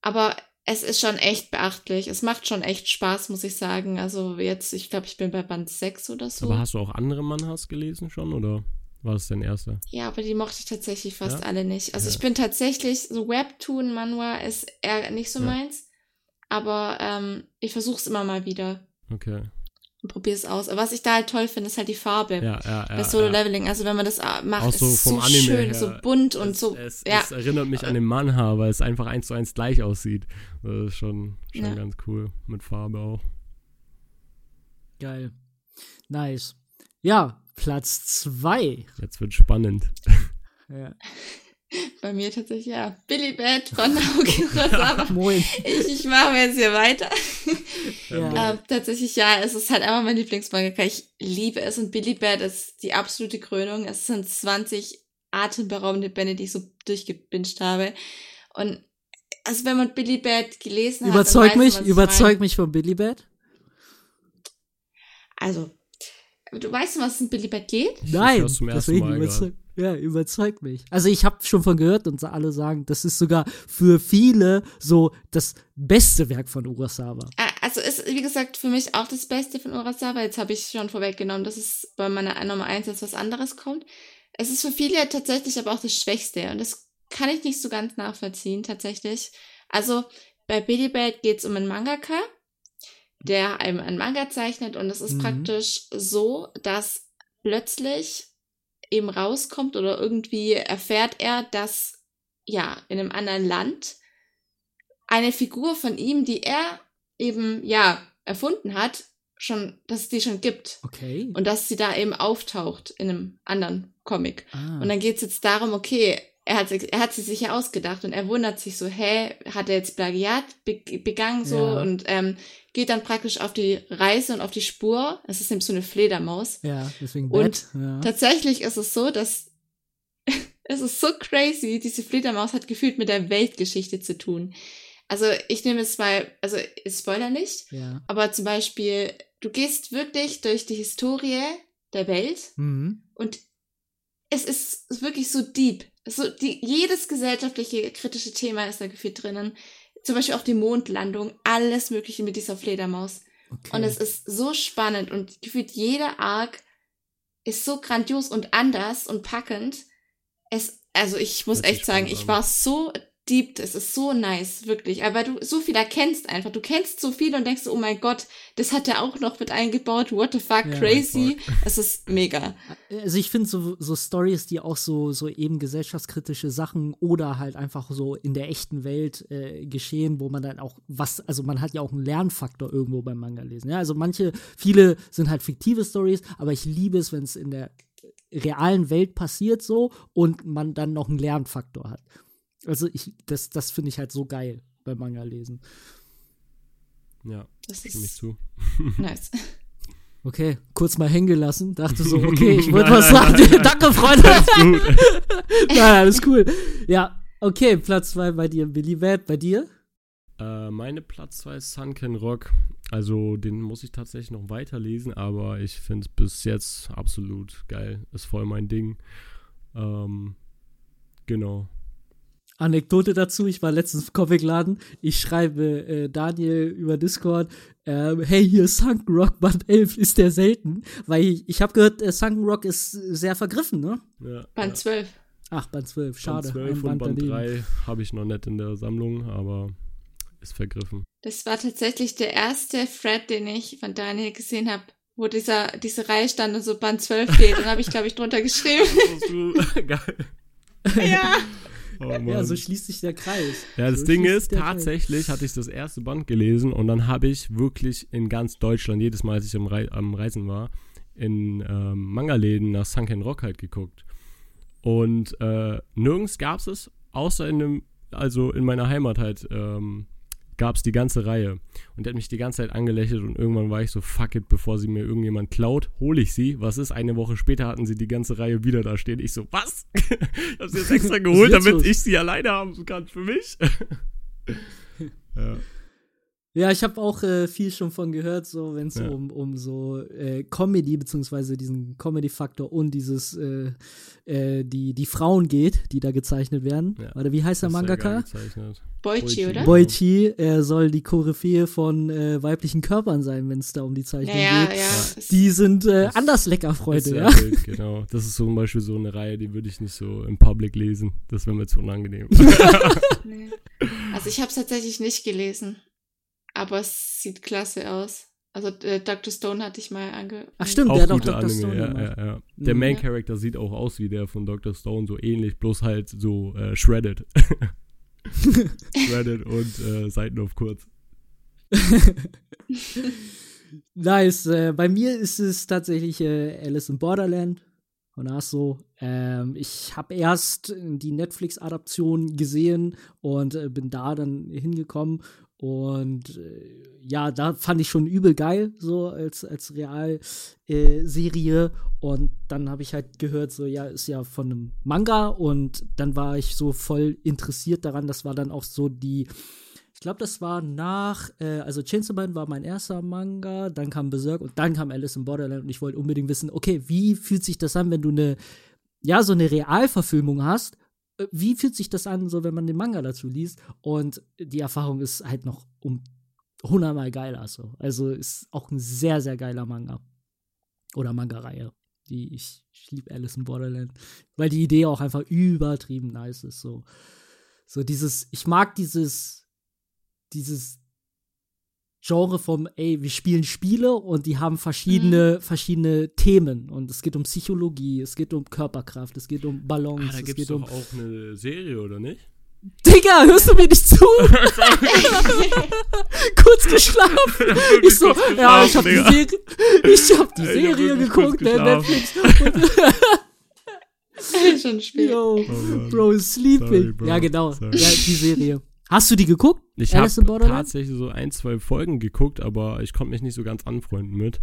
aber es ist schon echt beachtlich. Es macht schon echt Spaß, muss ich sagen. Also jetzt, ich glaube, ich bin bei Band 6 oder so. Aber hast du auch andere Manhas gelesen schon oder war das dein erster? Ja, aber die mochte ich tatsächlich fast Ja? alle nicht. Also Ja. ich bin tatsächlich, so Webtoon, Manhwa ist eher nicht so Ja. meins. Aber ähm, ich versuche es immer mal wieder Okay. Und probiere es aus. Aber was ich da halt toll finde, ist halt die Farbe. Ja, ja, ja. bei Solo ja. Leveling. Also wenn man das äh, macht, Auch ist so es vom so Anime schön, her. so bunt und es, so. Es, ja. es erinnert mich an den Manha, weil es einfach eins zu eins gleich aussieht. Das ist schon, schon Ja. ganz cool. Mit Farbe auch. Geil. Nice. Ja, Platz zwei. Jetzt wird spannend. Ja. Bei mir tatsächlich, ja. Billy Bat von Naoki Urasawa. Moin. ich ich mache jetzt hier weiter. Ja. Ähm, tatsächlich, ja, es ist halt einfach mein Lieblingsmanga. Ich liebe es und Billy Bat ist die absolute Krönung. Es sind 20 atemberaubende Bände, die ich so durchgebinged habe. Und also wenn man Billy Bat gelesen hat, Überzeug mich, überzeug mich von Billy Bat. Also, du weißt, um was es in Billy Bat geht? Nein, ersten deswegen Mal überzeug, ja, überzeugt mich. Also ich habe schon von gehört und alle sagen, das ist sogar für viele so das beste Werk von Urasawa. Ah, Also ist, wie gesagt, für mich auch das Beste von Urasawa. Jetzt habe ich schon vorweggenommen, dass es bei meiner Nummer 1 jetzt was anderes kommt. Es ist für viele tatsächlich aber auch das Schwächste und das kann ich nicht so ganz nachvollziehen, tatsächlich. Also bei Billy Bat geht es um einen Mangaka, der einem einen Manga zeichnet und es ist Mhm. praktisch so, dass plötzlich eben rauskommt oder irgendwie erfährt er, dass ja in einem anderen Land eine Figur von ihm, die er eben ja erfunden hat, schon, dass es die schon gibt Okay. und dass sie da eben auftaucht in einem anderen Comic. ah. Und dann geht es jetzt darum, okay, er hat, sie- er hat sie sich ja ausgedacht und er wundert sich so, hä, hat er jetzt Plagiat be begangen so Ja. und ähm, geht dann praktisch auf die Reise und auf die Spur. Es ist nämlich so eine Fledermaus. ja, deswegen Und Bett. Ja. Tatsächlich ist es so, dass es ist so crazy, diese Fledermaus hat gefühlt mit der Weltgeschichte zu tun. Also ich nehme es mal, also ich spoiler nicht, ja. aber zum Beispiel, du gehst wirklich durch die Historie der Welt Mhm. und es ist wirklich so deep. So die, jedes gesellschaftliche kritische Thema ist da gefühlt drinnen. Zum Beispiel auch die Mondlandung, alles Mögliche mit dieser Fledermaus. Okay. Und es ist so spannend und gefühlt jeder Arc ist so grandios und anders und packend. Es, also ich muss sich echt sagen, ich war so deep, es ist so nice, wirklich. Aber du so viel erkennst einfach. Du kennst so viel und denkst, oh mein Gott, das hat er auch noch mit eingebaut. What the fuck, Ja, crazy. Es ist mega. Also ich finde so, so Stories, die auch so, so eben gesellschaftskritische Sachen oder halt einfach so in der echten Welt äh, geschehen, wo man dann auch was, also man hat ja auch einen Lernfaktor irgendwo beim Manga lesen. Ja, also manche, viele sind halt fiktive Stories, aber ich liebe es, wenn es in der realen Welt passiert so und man dann noch einen Lernfaktor hat. Also ich, das, das finde ich halt so geil beim Manga lesen. Ja, Das stimme ich zu. nice. Okay, kurz mal hängen gelassen, dachte so, okay, ich wollte Nein, was nein, sagen. nein. Danke, Freunde. Gut. Nein, alles cool. Ja, okay, Platz zwei bei dir, Billy Bad. Bei dir? Äh, meine Platz 2 ist Sunken Rock. Also den muss ich tatsächlich noch weiterlesen, aber ich finde es bis jetzt absolut geil. Ist voll mein Ding. Ähm, genau. Anekdote dazu, ich war letztens im Comicladen, ich schreibe äh, Daniel über Discord, ähm, hey, hier ist Sunken Rock Band 11, ist der selten? Weil ich, ich habe gehört, äh, Sunken Rock ist sehr vergriffen, ne? Ja, Band ja. 12. Ach, Band 12, schade. Band 12 ein und Band Band daneben. 3 habe ich noch nicht in der Sammlung, aber ist vergriffen. Das war tatsächlich der erste Thread, den ich von Daniel gesehen habe, wo dieser, diese Reihe stand und so Band 12 geht. Dann habe ich, glaube ich, drunter geschrieben. geil. ja. Oh. Ja, so schließt sich der Kreis. Ja, das So Ding ist, der Kreis. tatsächlich hatte ich das erste Band gelesen und dann habe ich wirklich in ganz Deutschland, jedes Mal, als ich am, Rei am Reisen war, in ähm, Manga-Läden nach Sunken Rock halt geguckt. Und äh, nirgends gab es es, außer in einem, also in meiner Heimat halt, ähm, gab es die ganze Reihe. Und der hat mich die ganze Zeit angelächelt und irgendwann war ich so, fuck it, bevor sie mir irgendjemand klaut, hole ich sie. Was ist? Eine Woche später hatten sie die ganze Reihe wieder da stehen. Ich so, was? ich hab sie jetzt extra geholt, damit ich sie alleine haben kann für mich. ja. Ja, ich habe auch äh, viel schon von gehört, so wenn es Ja. um, um so äh, Comedy beziehungsweise diesen Comedy-Faktor und dieses äh, äh, die die Frauen geht, die da gezeichnet werden. Ja. Warte, wie heißt der Mangaka? Boichi, oder? Boy- Boichi er soll die Koryphäe von äh, weiblichen Körpern sein, wenn es da um die Zeichnung ja, ja, geht. ja. Ja. Die sind äh, Das anders lecker, Freunde, ja. wild, genau. Das ist zum Beispiel so eine Reihe, die würde ich nicht so im Public lesen. Das wäre mir zu unangenehm. Nee. Also ich habe es tatsächlich nicht gelesen. Aber es sieht klasse aus. Also äh, Dr. Stone hatte ich mal ange... Ach stimmt, auch der hat auch Dr. Anime, Stone ja, gemacht. ja, ja. Der Mhm. Main Ja. Character sieht auch aus wie der von Dr. Stone, so ähnlich, bloß halt so äh, shredded. shredded und äh, Seiten auf kurz. Nice. Äh, bei mir ist es tatsächlich äh, Alice in Borderland von Asso. Ähm, ich habe erst die Netflix-Adaption gesehen und äh, bin da dann hingekommen. Und äh, ja, da fand ich schon übel geil, so als, als Real-Serie. und dann habe ich halt gehört, so, ja, ist ja von einem Manga. Und dann war ich so voll interessiert daran. Das war dann auch so die, ich glaube, das war nach, äh, also Chainsaw Man war mein erster Manga, dann kam Berserk und dann kam Alice in Borderland und ich wollte unbedingt wissen, okay, wie fühlt sich das an, wenn du eine, ja, so eine Realverfilmung hast? Wie fühlt sich das an, so wenn man den Manga dazu liest? Und die Erfahrung ist halt noch um hundertmal geiler so. Also ist auch ein sehr, sehr geiler Manga. Oder Manga-Reihe. Die ich, ich liebe Alice in Borderland. Weil die Idee auch einfach übertrieben nice ist. So, so dieses, ich mag dieses, dieses Genre vom, ey, wir spielen Spiele und die haben verschiedene, verschiedene Themen. Und es geht um Psychologie, es geht um Körperkraft, es geht um Balance, Ah, da es gibt geht es um. doch auch eine Serie, oder nicht? Digga, hörst du mir nicht zu? kurz geschlafen. Ich so, kurz ja, ich hab geschlafen, die Serie, ich hab die Ich hab Serie kurz geguckt, ne, geschlafen. Netflix. Schon spät. Yo, Mann. Bro, is sleeping. Sorry, Bro. Ja, genau. Sorry. Ja, die Serie. Hast du die geguckt? Ich habe tatsächlich so ein, zwei Folgen geguckt, aber ich konnte mich nicht so ganz anfreunden mit.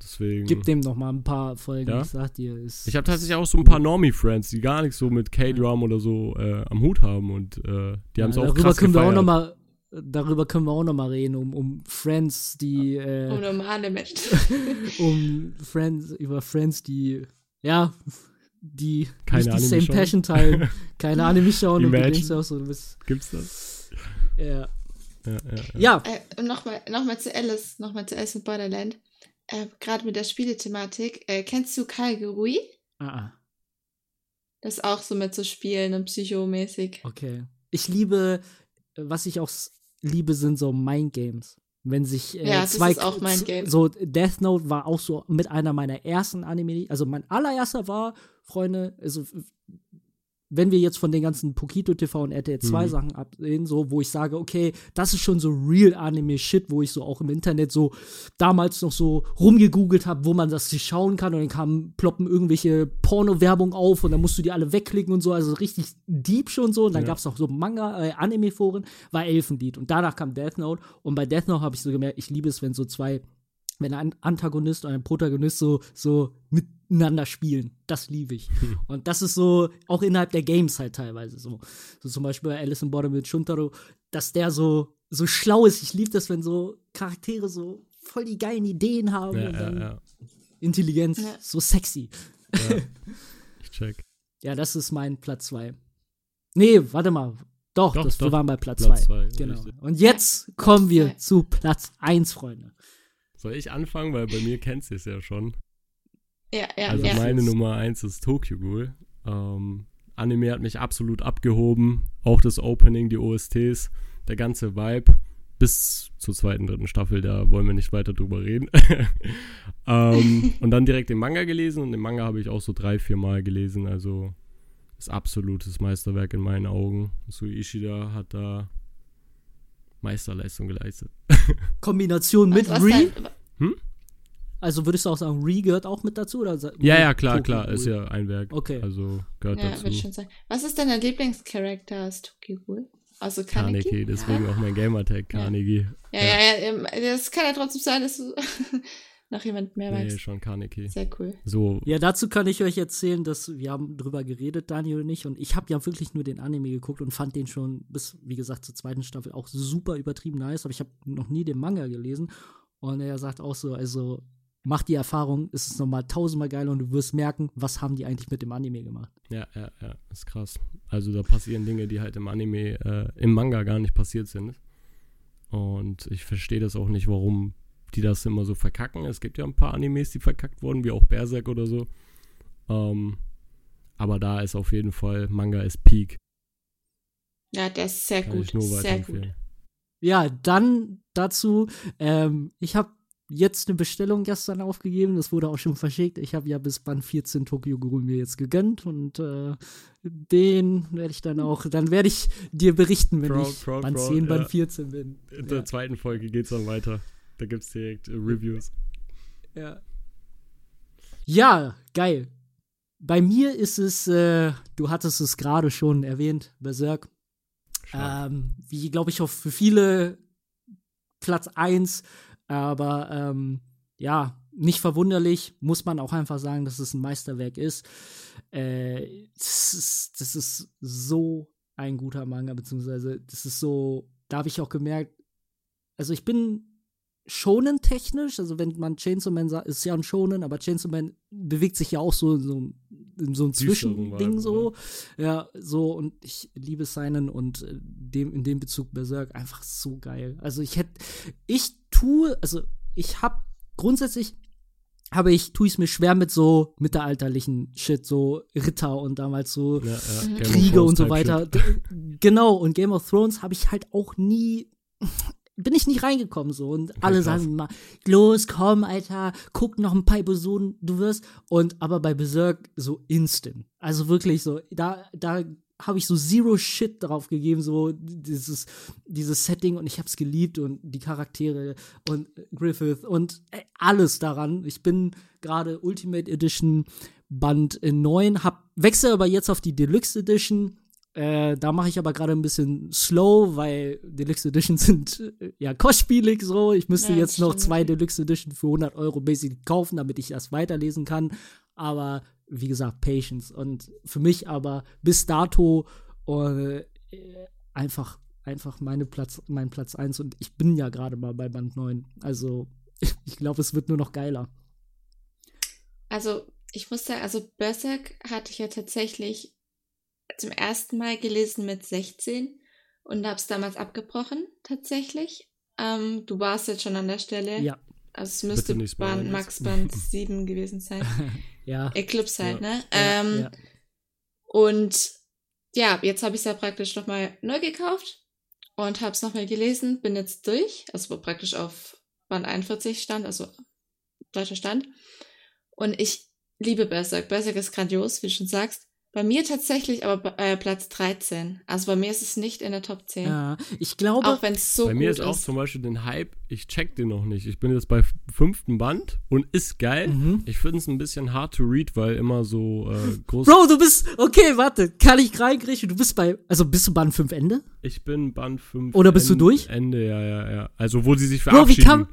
Deswegen. Gib dem noch mal ein paar Folgen, Ja? ich sag dir. Ist ich habe tatsächlich auch so ein paar Normie-Friends, die gar nichts so mit K-Drum oder so äh, am Hut haben und äh, die haben es ja, auch darüber krass können wir auch gefeiert. noch mal darüber können wir auch noch mal reden, um, um Friends, die äh, Um normale Menschen. um Friends, über Friends, die, ja, die Keine nicht die Anime same schauen. Passion teilen, keine Anime schauen und du denkst auch so, du bist, Gibt's das? ja. Ja, ja, ja. Ja, Äh, und nochmal noch mal zu Alice, nochmal zu Alice in Borderland. Äh, Gerade mit der Spielethematik. Äh, kennst du Kalgerui? ah, ah, Das ist auch so mit so Spielen und psychomäßig. okay. Ich liebe, was ich auch liebe, sind so Mindgames. Wenn sich äh, Ja, das zwei ist auch Mindgame. so Death Note war auch so mit einer meiner ersten Anime, also mein allererster war, Freunde, also wenn wir jetzt von den ganzen Pokito TV und RTL 2 Mhm. Sachen absehen, so, wo ich sage, okay, das ist schon so real Anime-Shit, wo ich so auch im Internet so damals noch so rumgegoogelt habe, wo man das sich schauen kann und dann kamen, ploppen irgendwelche Porno-Werbung auf und dann musst du die alle wegklicken und so, also richtig deep schon so. Und dann Ja. gab's auch so Manga, äh, Anime-Foren, war Elfenlied und danach kam Death Note und bei Death Note habe ich so gemerkt, ich liebe es, wenn so zwei wenn ein Antagonist und ein Protagonist so, so miteinander spielen. Das liebe ich. Und das ist so, auch innerhalb der Games halt teilweise so. So zum Beispiel bei Alice in Borderland mit Shuntaro, dass der so, so schlau ist. Ich liebe das, wenn so Charaktere so voll die geilen Ideen haben Ja, und ja, dann ja. Intelligenz, Ja. so sexy. ja. Ich check. Ja, das ist mein Platz 2. Nee, warte mal. Doch, Doch, das, wir doch. waren bei Platz Platz 2. zwei, Genau. richtig. Und jetzt kommen wir zu Platz 1, Freunde. Soll ich anfangen? Weil bei mir kennst du es ja schon. Ja, ja, Also ja. meine Nummer eins ist Tokyo Ghoul. Ähm, Anime hat mich absolut abgehoben. Auch das Opening, die OSTs, der ganze Vibe. Bis zur zweiten, dritten Staffel, da wollen wir nicht weiter drüber reden. ähm, und dann direkt den Manga gelesen und den Manga habe ich auch so drei, vier Mal gelesen. Also ist absolutes Meisterwerk in meinen Augen. Sui Ishida hat da Meisterleistung geleistet. Kombination mit Was Re. dein- Also würdest du auch sagen, Re gehört auch mit dazu? Oder Ja, ja, klar, Tokyo klar, ist Ghoul? ja ein Werk. Okay. Also gehört Ja, dazu. würde schon sagen. Was ist dein Lieblingscharakter aus Tokyo Ghoul? Also Kaneki? Kaneki, deswegen auch mein Gamertag Kaneki. Ja, ja, ja, ähm, das kann ja trotzdem sein, dass du noch jemand mehr Nee, magst. schon Kaneki. Sehr cool. So, Ja, dazu kann ich euch erzählen, dass wir haben drüber geredet, Daniel und ich, und ich habe ja wirklich nur den Anime geguckt und fand den schon bis, wie gesagt, zur zweiten Staffel auch super übertrieben nice, aber ich habe noch nie den Manga gelesen. Und er sagt auch so, also mach die Erfahrung, es ist nochmal tausendmal geiler und du wirst merken, was haben die eigentlich mit dem Anime gemacht. ja, ja, ja, ist krass. Also da passieren Dinge, die halt im Anime, äh, im Manga gar nicht passiert sind. Und ich verstehe das auch nicht, warum die das immer so verkacken. Es gibt ja ein paar Animes, die verkackt wurden, wie auch Berserk oder so. Ähm, aber da ist auf jeden Fall, Manga ist Peak. Ja, der ist sehr Kann gut. ich nur Sehr gut. Ja, dann dazu, ähm, ich habe jetzt eine Bestellung gestern aufgegeben, das wurde auch schon verschickt. Ich habe ja bis Band 14 Tokyo Ghoul mir jetzt gegönnt und äh, den werde ich dann auch, dann werde ich dir berichten, wenn Proud, ich proud, Band proud, 10, Band ja. 14 bin. In der Ja. zweiten Folge geht's dann weiter. Da gibt's direkt äh, Reviews. Ja. ja, geil. Bei mir ist es, äh, du hattest es gerade schon erwähnt, Berserk. Ähm, wie, glaube ich, auch für viele Platz 1. Aber ähm, ja, nicht verwunderlich, muss man auch einfach sagen, dass es ein Meisterwerk ist. Äh, das ist. Das ist so ein guter Manga, beziehungsweise das ist so. da habe ich auch gemerkt, also ich bin schonen technisch, also wenn man Chainsaw Man sagt, ist ja ein schonen, aber Chainsaw Man bewegt sich ja auch so in so, in so ein Zwischending so. Ja, so und ich liebe seinen und äh, dem in dem Bezug Berserk einfach so geil. Also ich hätte ich tue, also ich habe grundsätzlich habe ich, tue ich es mir schwer mit so mittelalterlichen Shit, so Ritter und damals so ja, ja. Kriege und so weiter. Genau, und Game of Thrones habe ich halt auch nie bin ich nicht reingekommen so. Und okay, alle sagen immer los komm Alter guck noch ein paar Episoden du wirst. Und aber bei Berserk so instant. Also wirklich so da da habe ich so zero shit drauf gegeben so dieses dieses Setting. Und ich habe es geliebt und die Charaktere und Griffith und äh, alles daran. Ich bin gerade Ultimate Edition Band 9 hab wechsle aber jetzt auf die Deluxe Edition äh, da mache ich aber gerade ein bisschen slow, weil Deluxe Edition sind äh, ja kostspielig so. Ich müsste ja, jetzt noch zwei Deluxe Edition für 100 Euro basic kaufen, damit ich das weiterlesen kann. Aber wie gesagt, Patience. Und für mich aber bis dato äh, einfach, einfach meine Platz, mein Platz 1. Und ich bin ja gerade mal bei Band 9. Also ich glaube, es wird nur noch geiler. Also ich muss sagen, also Berserk hatte ich ja tatsächlich zum ersten Mal gelesen mit 16 und habe es damals abgebrochen, tatsächlich. Ähm, du warst jetzt schon an der Stelle. Ja. Also es müsste Band, Max Band 7 gewesen sein. ja. Eclipse halt, ja. ne? Ähm, ja. Und ja, jetzt habe ich es ja praktisch nochmal neu gekauft und habe es nochmal gelesen, bin jetzt durch, also praktisch auf Band 41 stand, also deutscher Stand. Und ich liebe Berserk. Berserk ist grandios, wie du schon sagst. Bei mir tatsächlich aber äh, Platz 13. Also bei mir ist es nicht in der Top 10. Ja, ich glaube. Auch wenn es so Bei mir ist auch zum Beispiel den Hype, ich check den noch nicht. Ich bin jetzt bei fünften Band und ist geil. Mhm. Ich finde es ein bisschen hard to read, weil immer so äh, groß. Bro, du bist. Okay, warte. Kann ich reinkriegen? Du bist bei. Also bist du Band 5 Ende? Ich bin Band 5 Oder bist Ende, du durch? Ende, ja, ja, ja. Also wo sie sich verabschieden. Bro, wie kam.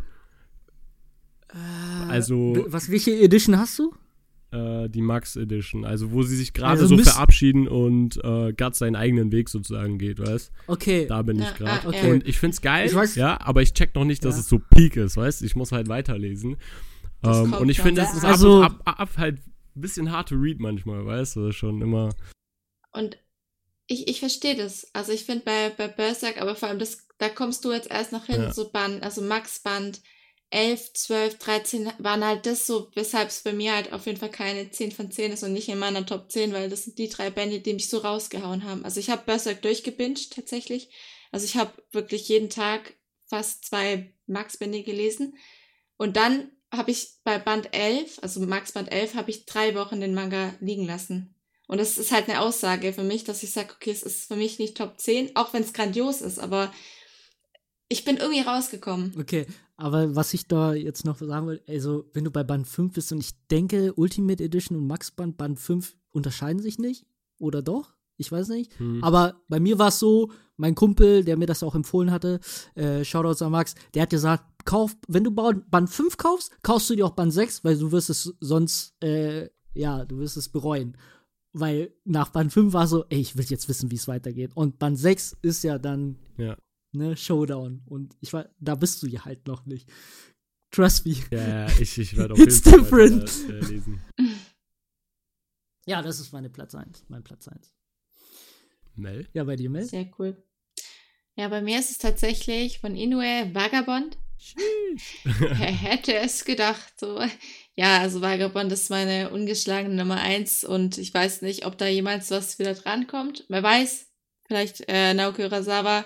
Äh, also. Was, welche Edition hast du? Äh, die Max Edition, also wo sie sich gerade also so verabschieden und äh, Guts seinen eigenen Weg sozusagen geht, weißt? Okay. Da bin ich gerade. Okay. Und ich find's geil, ich weiß, ja, aber ich check noch nicht, dass ja. es so peak ist, weißt? Ich muss halt weiterlesen. Ähm, und ich finde, es ist also, ab, ab, ab, halt ein bisschen hard to read manchmal, weißt du, schon immer. Und ich, ich verstehe das. Also ich finde bei, bei Berserk, aber vor allem das, da kommst du jetzt erst noch hin, ja. so Band, also Max Band 11, 12, 13 waren halt das so, weshalb es bei mir halt auf jeden Fall keine 10 von 10 ist und nicht in meiner Top 10, weil das sind die drei Bände, die mich so rausgehauen haben. Also ich habe Berserk durchgebinged tatsächlich. Also ich habe wirklich jeden Tag fast zwei Max-Bände gelesen. Und dann habe ich bei Band 11, also Max Band 11, habe ich drei Wochen den Manga liegen lassen. Und das ist halt eine Aussage für mich, dass ich sage, okay, es ist für mich nicht Top 10, auch wenn es grandios ist, aber ich bin irgendwie rausgekommen. Okay, aber was ich da jetzt noch sagen will, also wenn du bei Band 5 bist und ich denke, Ultimate Edition und Max Band, Band 5 unterscheiden sich nicht. Oder doch? Ich weiß nicht. Hm. Aber bei mir war es so, mein Kumpel, der mir das auch empfohlen hatte, äh, Shoutouts an Max, der hat gesagt, kauf, wenn du Band 5 kaufst, kaufst du dir auch Band 6, weil du wirst es sonst, äh, ja, du wirst es bereuen. Weil nach Band 5 war so, ey, ich will jetzt wissen, wie es weitergeht. Und Band 6 ist ja dann ja ne, Showdown. Und ich war, da bist du ja halt noch nicht. Trust me. Ja, ich, ich werde auf jeden Fall different. Weiter, äh, lesen. Ja, das ist meine Platz 1. Mein Platz 1. Mel? Ja, bei dir, Mel? Sehr cool. Ja, bei mir ist es tatsächlich von Inoue Vagabond. Wer hätte es gedacht? So. Ja, also Vagabond ist meine ungeschlagene Nummer 1 und ich weiß nicht, ob da jemals was wieder drankommt. Wer weiß, vielleicht äh, Naoki Urasawa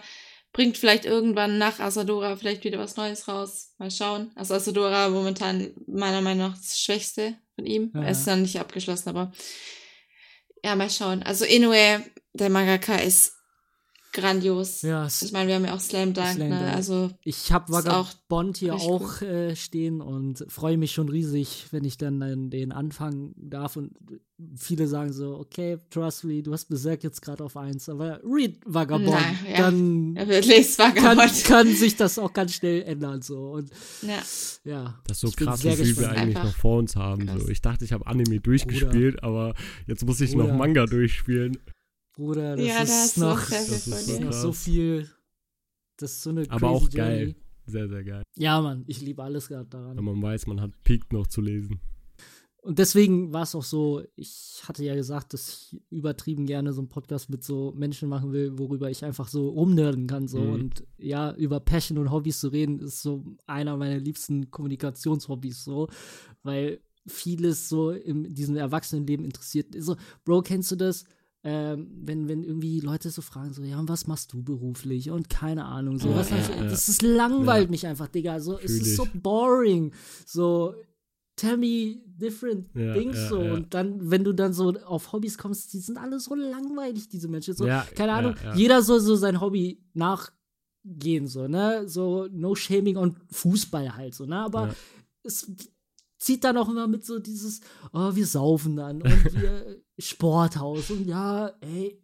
bringt vielleicht irgendwann nach Asadora vielleicht wieder was Neues raus. Mal schauen. Also Asadora momentan meiner Meinung nach das Schwächste von ihm. Ja. Er ist dann nicht abgeschlossen, aber ja, mal schauen. Also Inoue, der Mangaka, ist grandios. Ja, ich meine, wir haben ja auch Slam Dunk, Slam ne? Also ich habe Vagabond hier auch äh, stehen und freue mich schon riesig, wenn ich dann, dann den anfangen darf und viele sagen so, okay, trust me, du hast Berserk jetzt gerade auf eins, aber read Vagabond, Na, ja. dann kann, kann, sich das auch ganz schnell ändern so und ja, ja das ist so krass, wie viel wir eigentlich noch vor uns haben. So. Ich dachte, ich habe Anime durchgespielt, Bruder. aber jetzt muss ich Bruder. noch Manga durchspielen. Bruder, das ja, ist noch, das ist noch so viel. Das ist so eine Aber crazy auch geil. Journey. Sehr, sehr geil. Ja, Mann, ich liebe alles gerade daran. Wenn man weiß, man hat Peak noch zu lesen. Und deswegen war es auch so, ich hatte ja gesagt, dass ich übertrieben gerne so einen Podcast mit so Menschen machen will, worüber ich einfach so rumnörden kann. So. Mhm. Und ja, über Passion und Hobbys zu reden, ist so einer meiner liebsten Kommunikationshobbys so, weil vieles so in diesem Erwachsenenleben interessiert. So, Bro, kennst du das? Ähm, wenn, wenn irgendwie Leute so fragen, so, ja, und was machst du beruflich? Und keine Ahnung, so, Ja, was ja, das, ja. das ist langweilt mich einfach, Digga. So, es Fühl ist so ich. boring. So, tell me different things so. Und dann, wenn du dann so auf Hobbys kommst, die sind alle so langweilig, diese Menschen. So, keine Ahnung, jeder soll so sein Hobby nachgehen, so, ne? So, no shaming on Fußball halt, so, ne? Aber es zieht dann auch immer mit so dieses, oh, wir saufen dann und wir Sporthaus und ja, ey,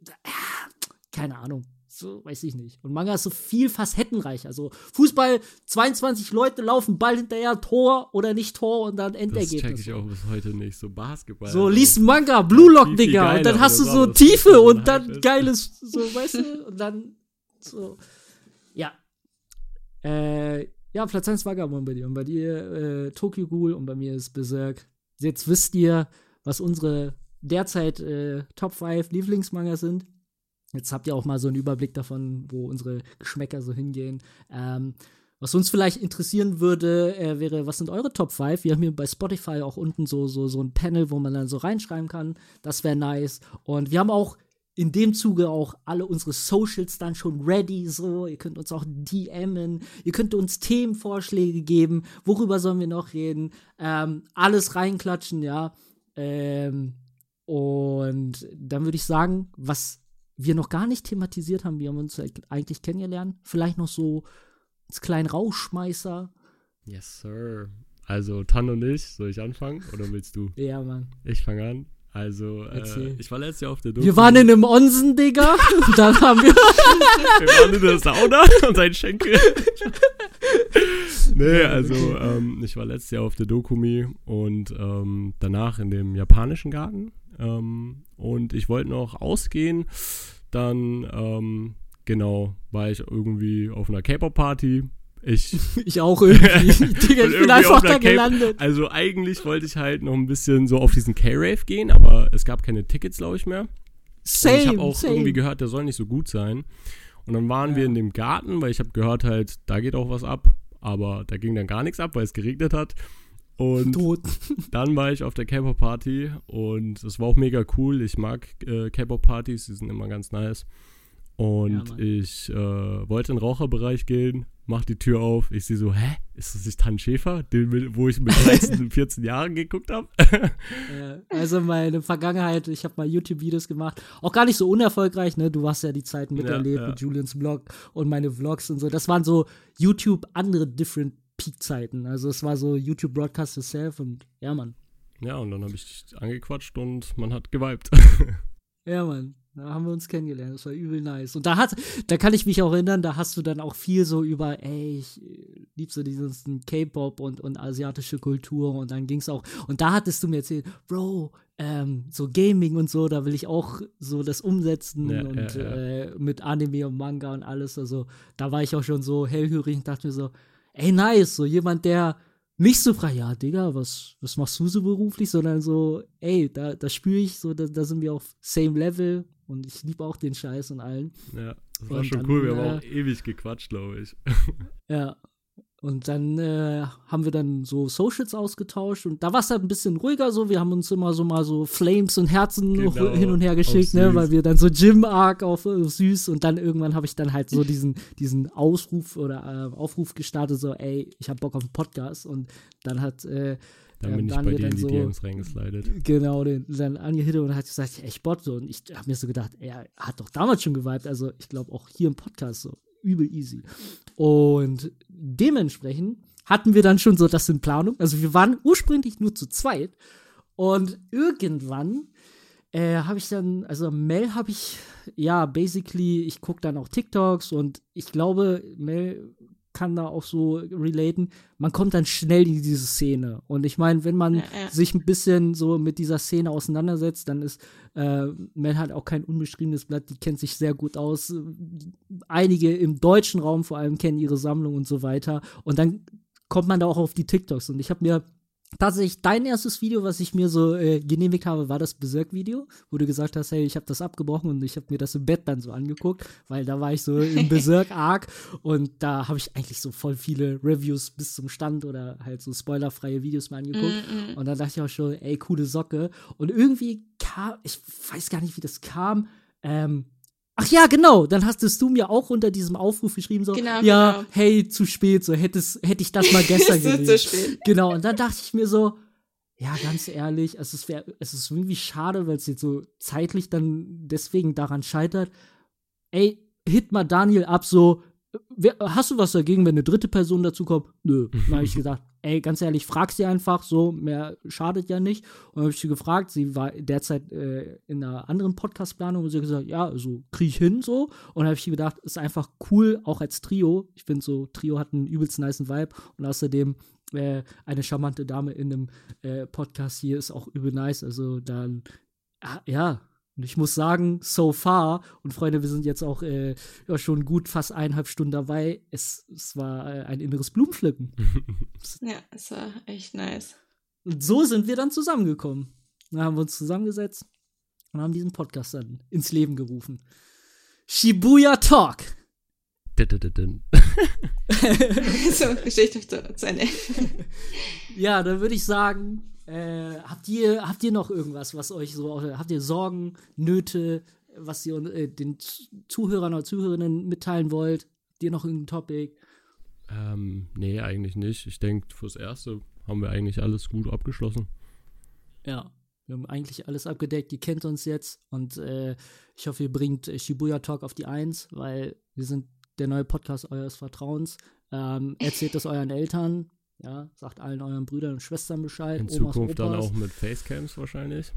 keine Ahnung. So, weiß ich nicht. Und Manga ist so viel facettenreich. Also Fußball, 22 Leute laufen Ball hinterher, Tor oder nicht Tor und dann Das Endergebnis. check ich auch bis heute nicht. So Basketball. So, liest Manga, Blue Lock, Digga. Und dann hast du so? Tiefe So und dann ist. geiles, so, weißt du? Und dann so. Ja. Äh, ja, Platz 1 Vagabond bei dir. Und bei dir äh, Tokyo Ghoul und bei mir ist Berserk. Jetzt wisst ihr, was unsere derzeit äh, Top 5 Lieblingsmanga sind. Jetzt habt ihr auch mal so einen Überblick davon, wo unsere Geschmäcker so hingehen. Ähm, was uns vielleicht interessieren würde, äh, wäre, was sind eure Top 5? Wir haben hier bei Spotify auch unten so, so, so ein Panel, wo man dann so reinschreiben kann. Das wäre nice. Und wir haben auch in dem Zuge auch alle unsere Socials dann schon ready, so. Ihr könnt uns auch DMen, ihr könnt uns Themenvorschläge geben, worüber sollen wir noch reden. Ähm, alles reinklatschen, ja. Ähm, und dann würde ich sagen, was wir noch gar nicht thematisiert haben, wir haben uns eigentlich kennengelernt, vielleicht noch so als kleinen Rauschmeißer. Yes, sir. Also, Tan und ich, soll ich anfangen oder willst du? Ja, Mann. Ich fange an. Also, äh, ich war letztes Jahr auf der Doku. Wir waren in einem Onsen, Digga. Und dann haben wir. Wir waren in der Sauna und ein Schenkel. nee, also ähm, ich war letztes Jahr auf der Dokumi und ähm, danach in dem japanischen Garten. Ähm, und ich wollte noch ausgehen. Dann, ähm, genau, war ich irgendwie auf einer K-Pop-Party. Ich Ich auch irgendwie. Digga, Und ich bin irgendwie einfach da gelandet. Also eigentlich wollte ich halt noch ein bisschen so auf diesen K-Rave gehen, aber es gab keine Tickets, glaube ich, mehr. Und Same, ich habe auch same. irgendwie gehört, der soll nicht so gut sein. Und dann waren Ja. wir in dem Garten, weil ich habe gehört halt, da geht auch was ab. Aber da ging dann gar nichts ab, weil es geregnet hat. Und Tot. dann war ich auf der K-Pop-Party und es war auch mega cool. Ich mag äh, K-Pop-Partys, die sind immer ganz nice. Und Ja, ich äh, wollte in den Raucherbereich gehen, mach die Tür auf. Ich sehe so, hä? Ist das nicht Tan Schäfer, den, wo ich mit 13, 14 Jahren geguckt habe? Also meine Vergangenheit, ich habe mal YouTube-Videos gemacht, auch gar nicht so unerfolgreich, ne? Du hast ja die Zeiten miterlebt ja. mit Julians Blog und meine Vlogs und so. Das waren so YouTube andere different Peak-Zeiten. Also es war so YouTube Broadcast Yourself und ja, Mann. ja, und dann habe ich angequatscht und man hat geweibt. Ja, Mann. Da haben wir uns kennengelernt. Das war übel nice. Und da hat, da kann ich mich auch erinnern, da hast du dann auch viel so über, ey, ich äh, lieb so diesen K-Pop und, und asiatische Kultur und dann ging's auch. Und da hattest du mir erzählt, Bro, ähm, so Gaming und so, da will ich auch so das umsetzen Ja, und ja, ja. Äh, mit Anime und Manga und alles. Also da war ich auch schon so hellhörig und dachte mir so, ey, nice, so jemand, der nicht so frei, ja, Digga, was, was machst du so beruflich, sondern so, ey, da, da spüre ich so, da, da sind wir auf same level und ich liebe auch den Scheiß und allen. ja, das war Und schon dann, cool. Wir haben äh, auch ewig gequatscht, glaube ich. Ja. Und dann äh, haben wir dann so Socials ausgetauscht und da war es halt ein bisschen ruhiger so. Wir haben uns immer so mal so Flames und Herzen Genau, hin und her geschickt, ne, weil wir dann so Gym-Arc auf, auf süß und dann irgendwann habe ich dann halt so diesen, diesen Ausruf oder äh, Aufruf gestartet, so, ey, ich hab Bock auf einen Podcast und dann hat äh, Dann bin ich Daniel bei dir in dann die so- DMs reingeslidet. Genau, den, dann angehittet und hat gesagt, ey, Sport so. Und ich habe mir so gedacht, er hat doch damals schon geweibt. Also ich glaube auch hier im Podcast so übel easy. Und dementsprechend hatten wir dann schon so das in Planung. Also wir waren ursprünglich nur zu zweit. Und irgendwann äh, habe ich dann, also Mel habe ich, ja, basically, ich gucke dann auch TikToks und ich glaube, Mel kann da auch so relaten. Man kommt dann schnell in diese Szene. Und ich meine, wenn man Ja, ja. sich ein bisschen so mit dieser Szene auseinandersetzt, dann ist äh, Mel halt auch kein unbeschriebenes Blatt. Die kennt sich sehr gut aus. Einige im deutschen Raum vor allem kennen ihre Sammlung und so weiter. Und dann kommt man da auch auf die TikToks. Und ich habe mir tatsächlich dein erstes Video, was ich mir so äh, genehmigt habe, war das Berserk-Video, wo du gesagt hast, hey, ich habe das abgebrochen und ich habe mir das im Bett dann so angeguckt, weil da war ich so im Berserk-Arc und da habe ich eigentlich so voll viele Reviews bis zum Stand oder halt so spoilerfreie Videos mal angeguckt Mm, und dann dachte ich auch schon, ey, coole Socke. Und irgendwie kam, ich weiß gar nicht, wie das kam, ähm, Ach ja, genau. Dann hast du mir auch unter diesem Aufruf geschrieben, so, Genau, ja, genau. hey, zu spät, so hättest, hätte ich das mal gestern gelesen. zu spät. Genau, und dann dachte ich mir so, ja, ganz ehrlich, es ist, es ist irgendwie schade, weil es jetzt so zeitlich dann deswegen daran scheitert. Ey, hit mal Daniel ab, so, wer, hast du was dagegen, wenn eine dritte Person dazu kommt? Nö. Dann habe ich gesagt, ey, ganz ehrlich, frag sie einfach, so, mehr schadet ja nicht. Und habe ich sie gefragt, sie war derzeit äh, in einer anderen Podcast-Planung und sie hat gesagt, ja, also krieg ich hin, so. Und habe ich gedacht, ist einfach cool, auch als Trio. Ich finde so, Trio hat einen übelst niceen Vibe und außerdem äh, eine charmante Dame in einem äh, Podcast hier ist auch übel nice. Also dann, ah, ja, und ich muss sagen, so far, und Freunde, wir sind jetzt auch äh, ja, schon gut fast eineinhalb Stunden dabei. Es, es war äh, ein inneres Blumenpflücken. Ja, es war echt nice. Und so sind wir dann zusammengekommen. Dann haben wir uns zusammengesetzt und haben diesen Podcast dann ins Leben gerufen. Shibuya Talk. So, Geschichte zu Ende. Ja, dann würde ich sagen, äh, habt ihr habt ihr noch irgendwas, was euch so habt ihr Sorgen, Nöte, was ihr äh, den Zuhörern oder Zuhörerinnen mitteilen wollt? Habt ihr noch irgendein Topic? Ähm, nee, eigentlich nicht. Ich denke, fürs Erste haben wir eigentlich alles gut abgeschlossen. Ja, wir haben eigentlich alles abgedeckt. Ihr kennt uns jetzt und äh, ich hoffe, ihr bringt Shibuya Talk auf die Eins, weil wir sind der neue Podcast eures Vertrauens. Ähm, erzählt das euren Eltern, ja, sagt allen euren Brüdern und Schwestern Bescheid. In Omas, Zukunft dann Opas. auch mit Facecams wahrscheinlich.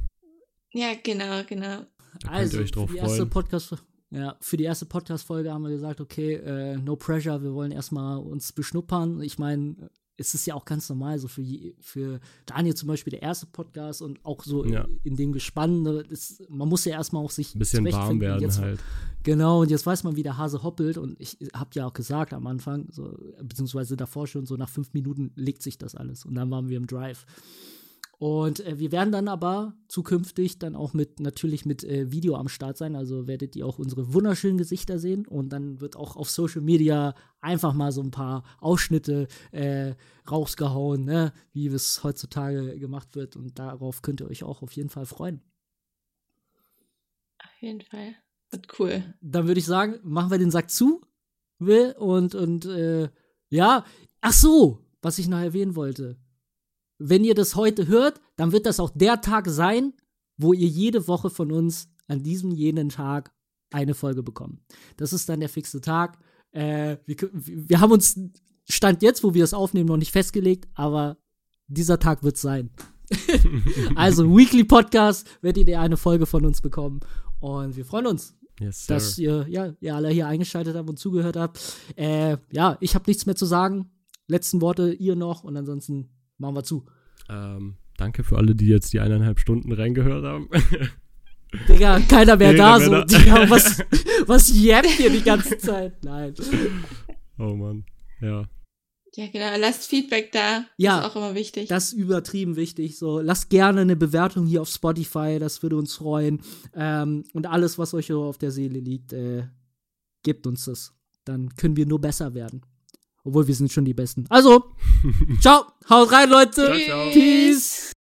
Ja, genau, genau. Da könnt Also, ihr euch drauf für die erste freuen. Podcast, ja, für die erste Podcast-Folge haben wir gesagt, okay, äh, no pressure, wir wollen erstmal uns beschnuppern. Ich meine, es ist ja auch ganz normal, so für, je- für Daniel zum Beispiel der erste Podcast und auch so Ja. in, in dem Gespann, ne, das, man muss ja erstmal auch sich Ein bisschen warm werden jetzt, halt. Genau, und jetzt weiß man, wie der Hase hoppelt. Und ich hab ja auch gesagt am Anfang, so, beziehungsweise davor schon, so nach fünf Minuten legt sich das alles. Und dann waren wir im Drive. Und äh, wir werden dann aber zukünftig dann auch mit, natürlich mit äh, Video am Start sein. Also werdet ihr auch unsere wunderschönen Gesichter sehen. Und dann wird auch auf Social Media einfach mal so ein paar Ausschnitte äh, rausgehauen, ne? wie es heutzutage gemacht wird. Und darauf könnt ihr euch auch auf jeden Fall freuen. Auf jeden Fall. Wird cool. dann würde ich sagen, machen wir den Sack zu. Will und, und äh, ja, ach so, was ich noch erwähnen wollte. Wenn ihr das heute hört, dann wird das auch der Tag sein, wo ihr jede Woche von uns an diesem jenen Tag eine Folge bekommt. Das ist dann der fixe Tag. Äh, wir, wir haben uns Stand jetzt, wo wir das aufnehmen, noch nicht festgelegt, aber dieser Tag wird sein. also, Weekly Podcast werdet ihr eine Folge von uns bekommen. Und wir freuen uns Yes, dass ihr, ja, ihr alle hier eingeschaltet habt und zugehört habt. Äh, ja, ich habe nichts mehr zu sagen. Letzten Worte ihr noch und ansonsten machen wir zu. ähm, danke für alle, die jetzt die eineinhalb Stunden reingehört haben. Digga, keiner mehr da, so. Männer. Digga, was, was jammt ihr die ganze Zeit? Nein. oh Mann. Ja. Ja, genau. Lasst Feedback da. Ja. Ist auch immer wichtig. Das ist übertrieben wichtig. So, lasst gerne eine Bewertung hier auf Spotify, das würde uns freuen. Ähm, und alles, was euch so auf der Seele liegt, äh, gebt uns das. Dann können wir nur besser werden. Obwohl wir sind schon die Besten. Also, ciao, haut rein, Leute. Ciao, ciao. Peace.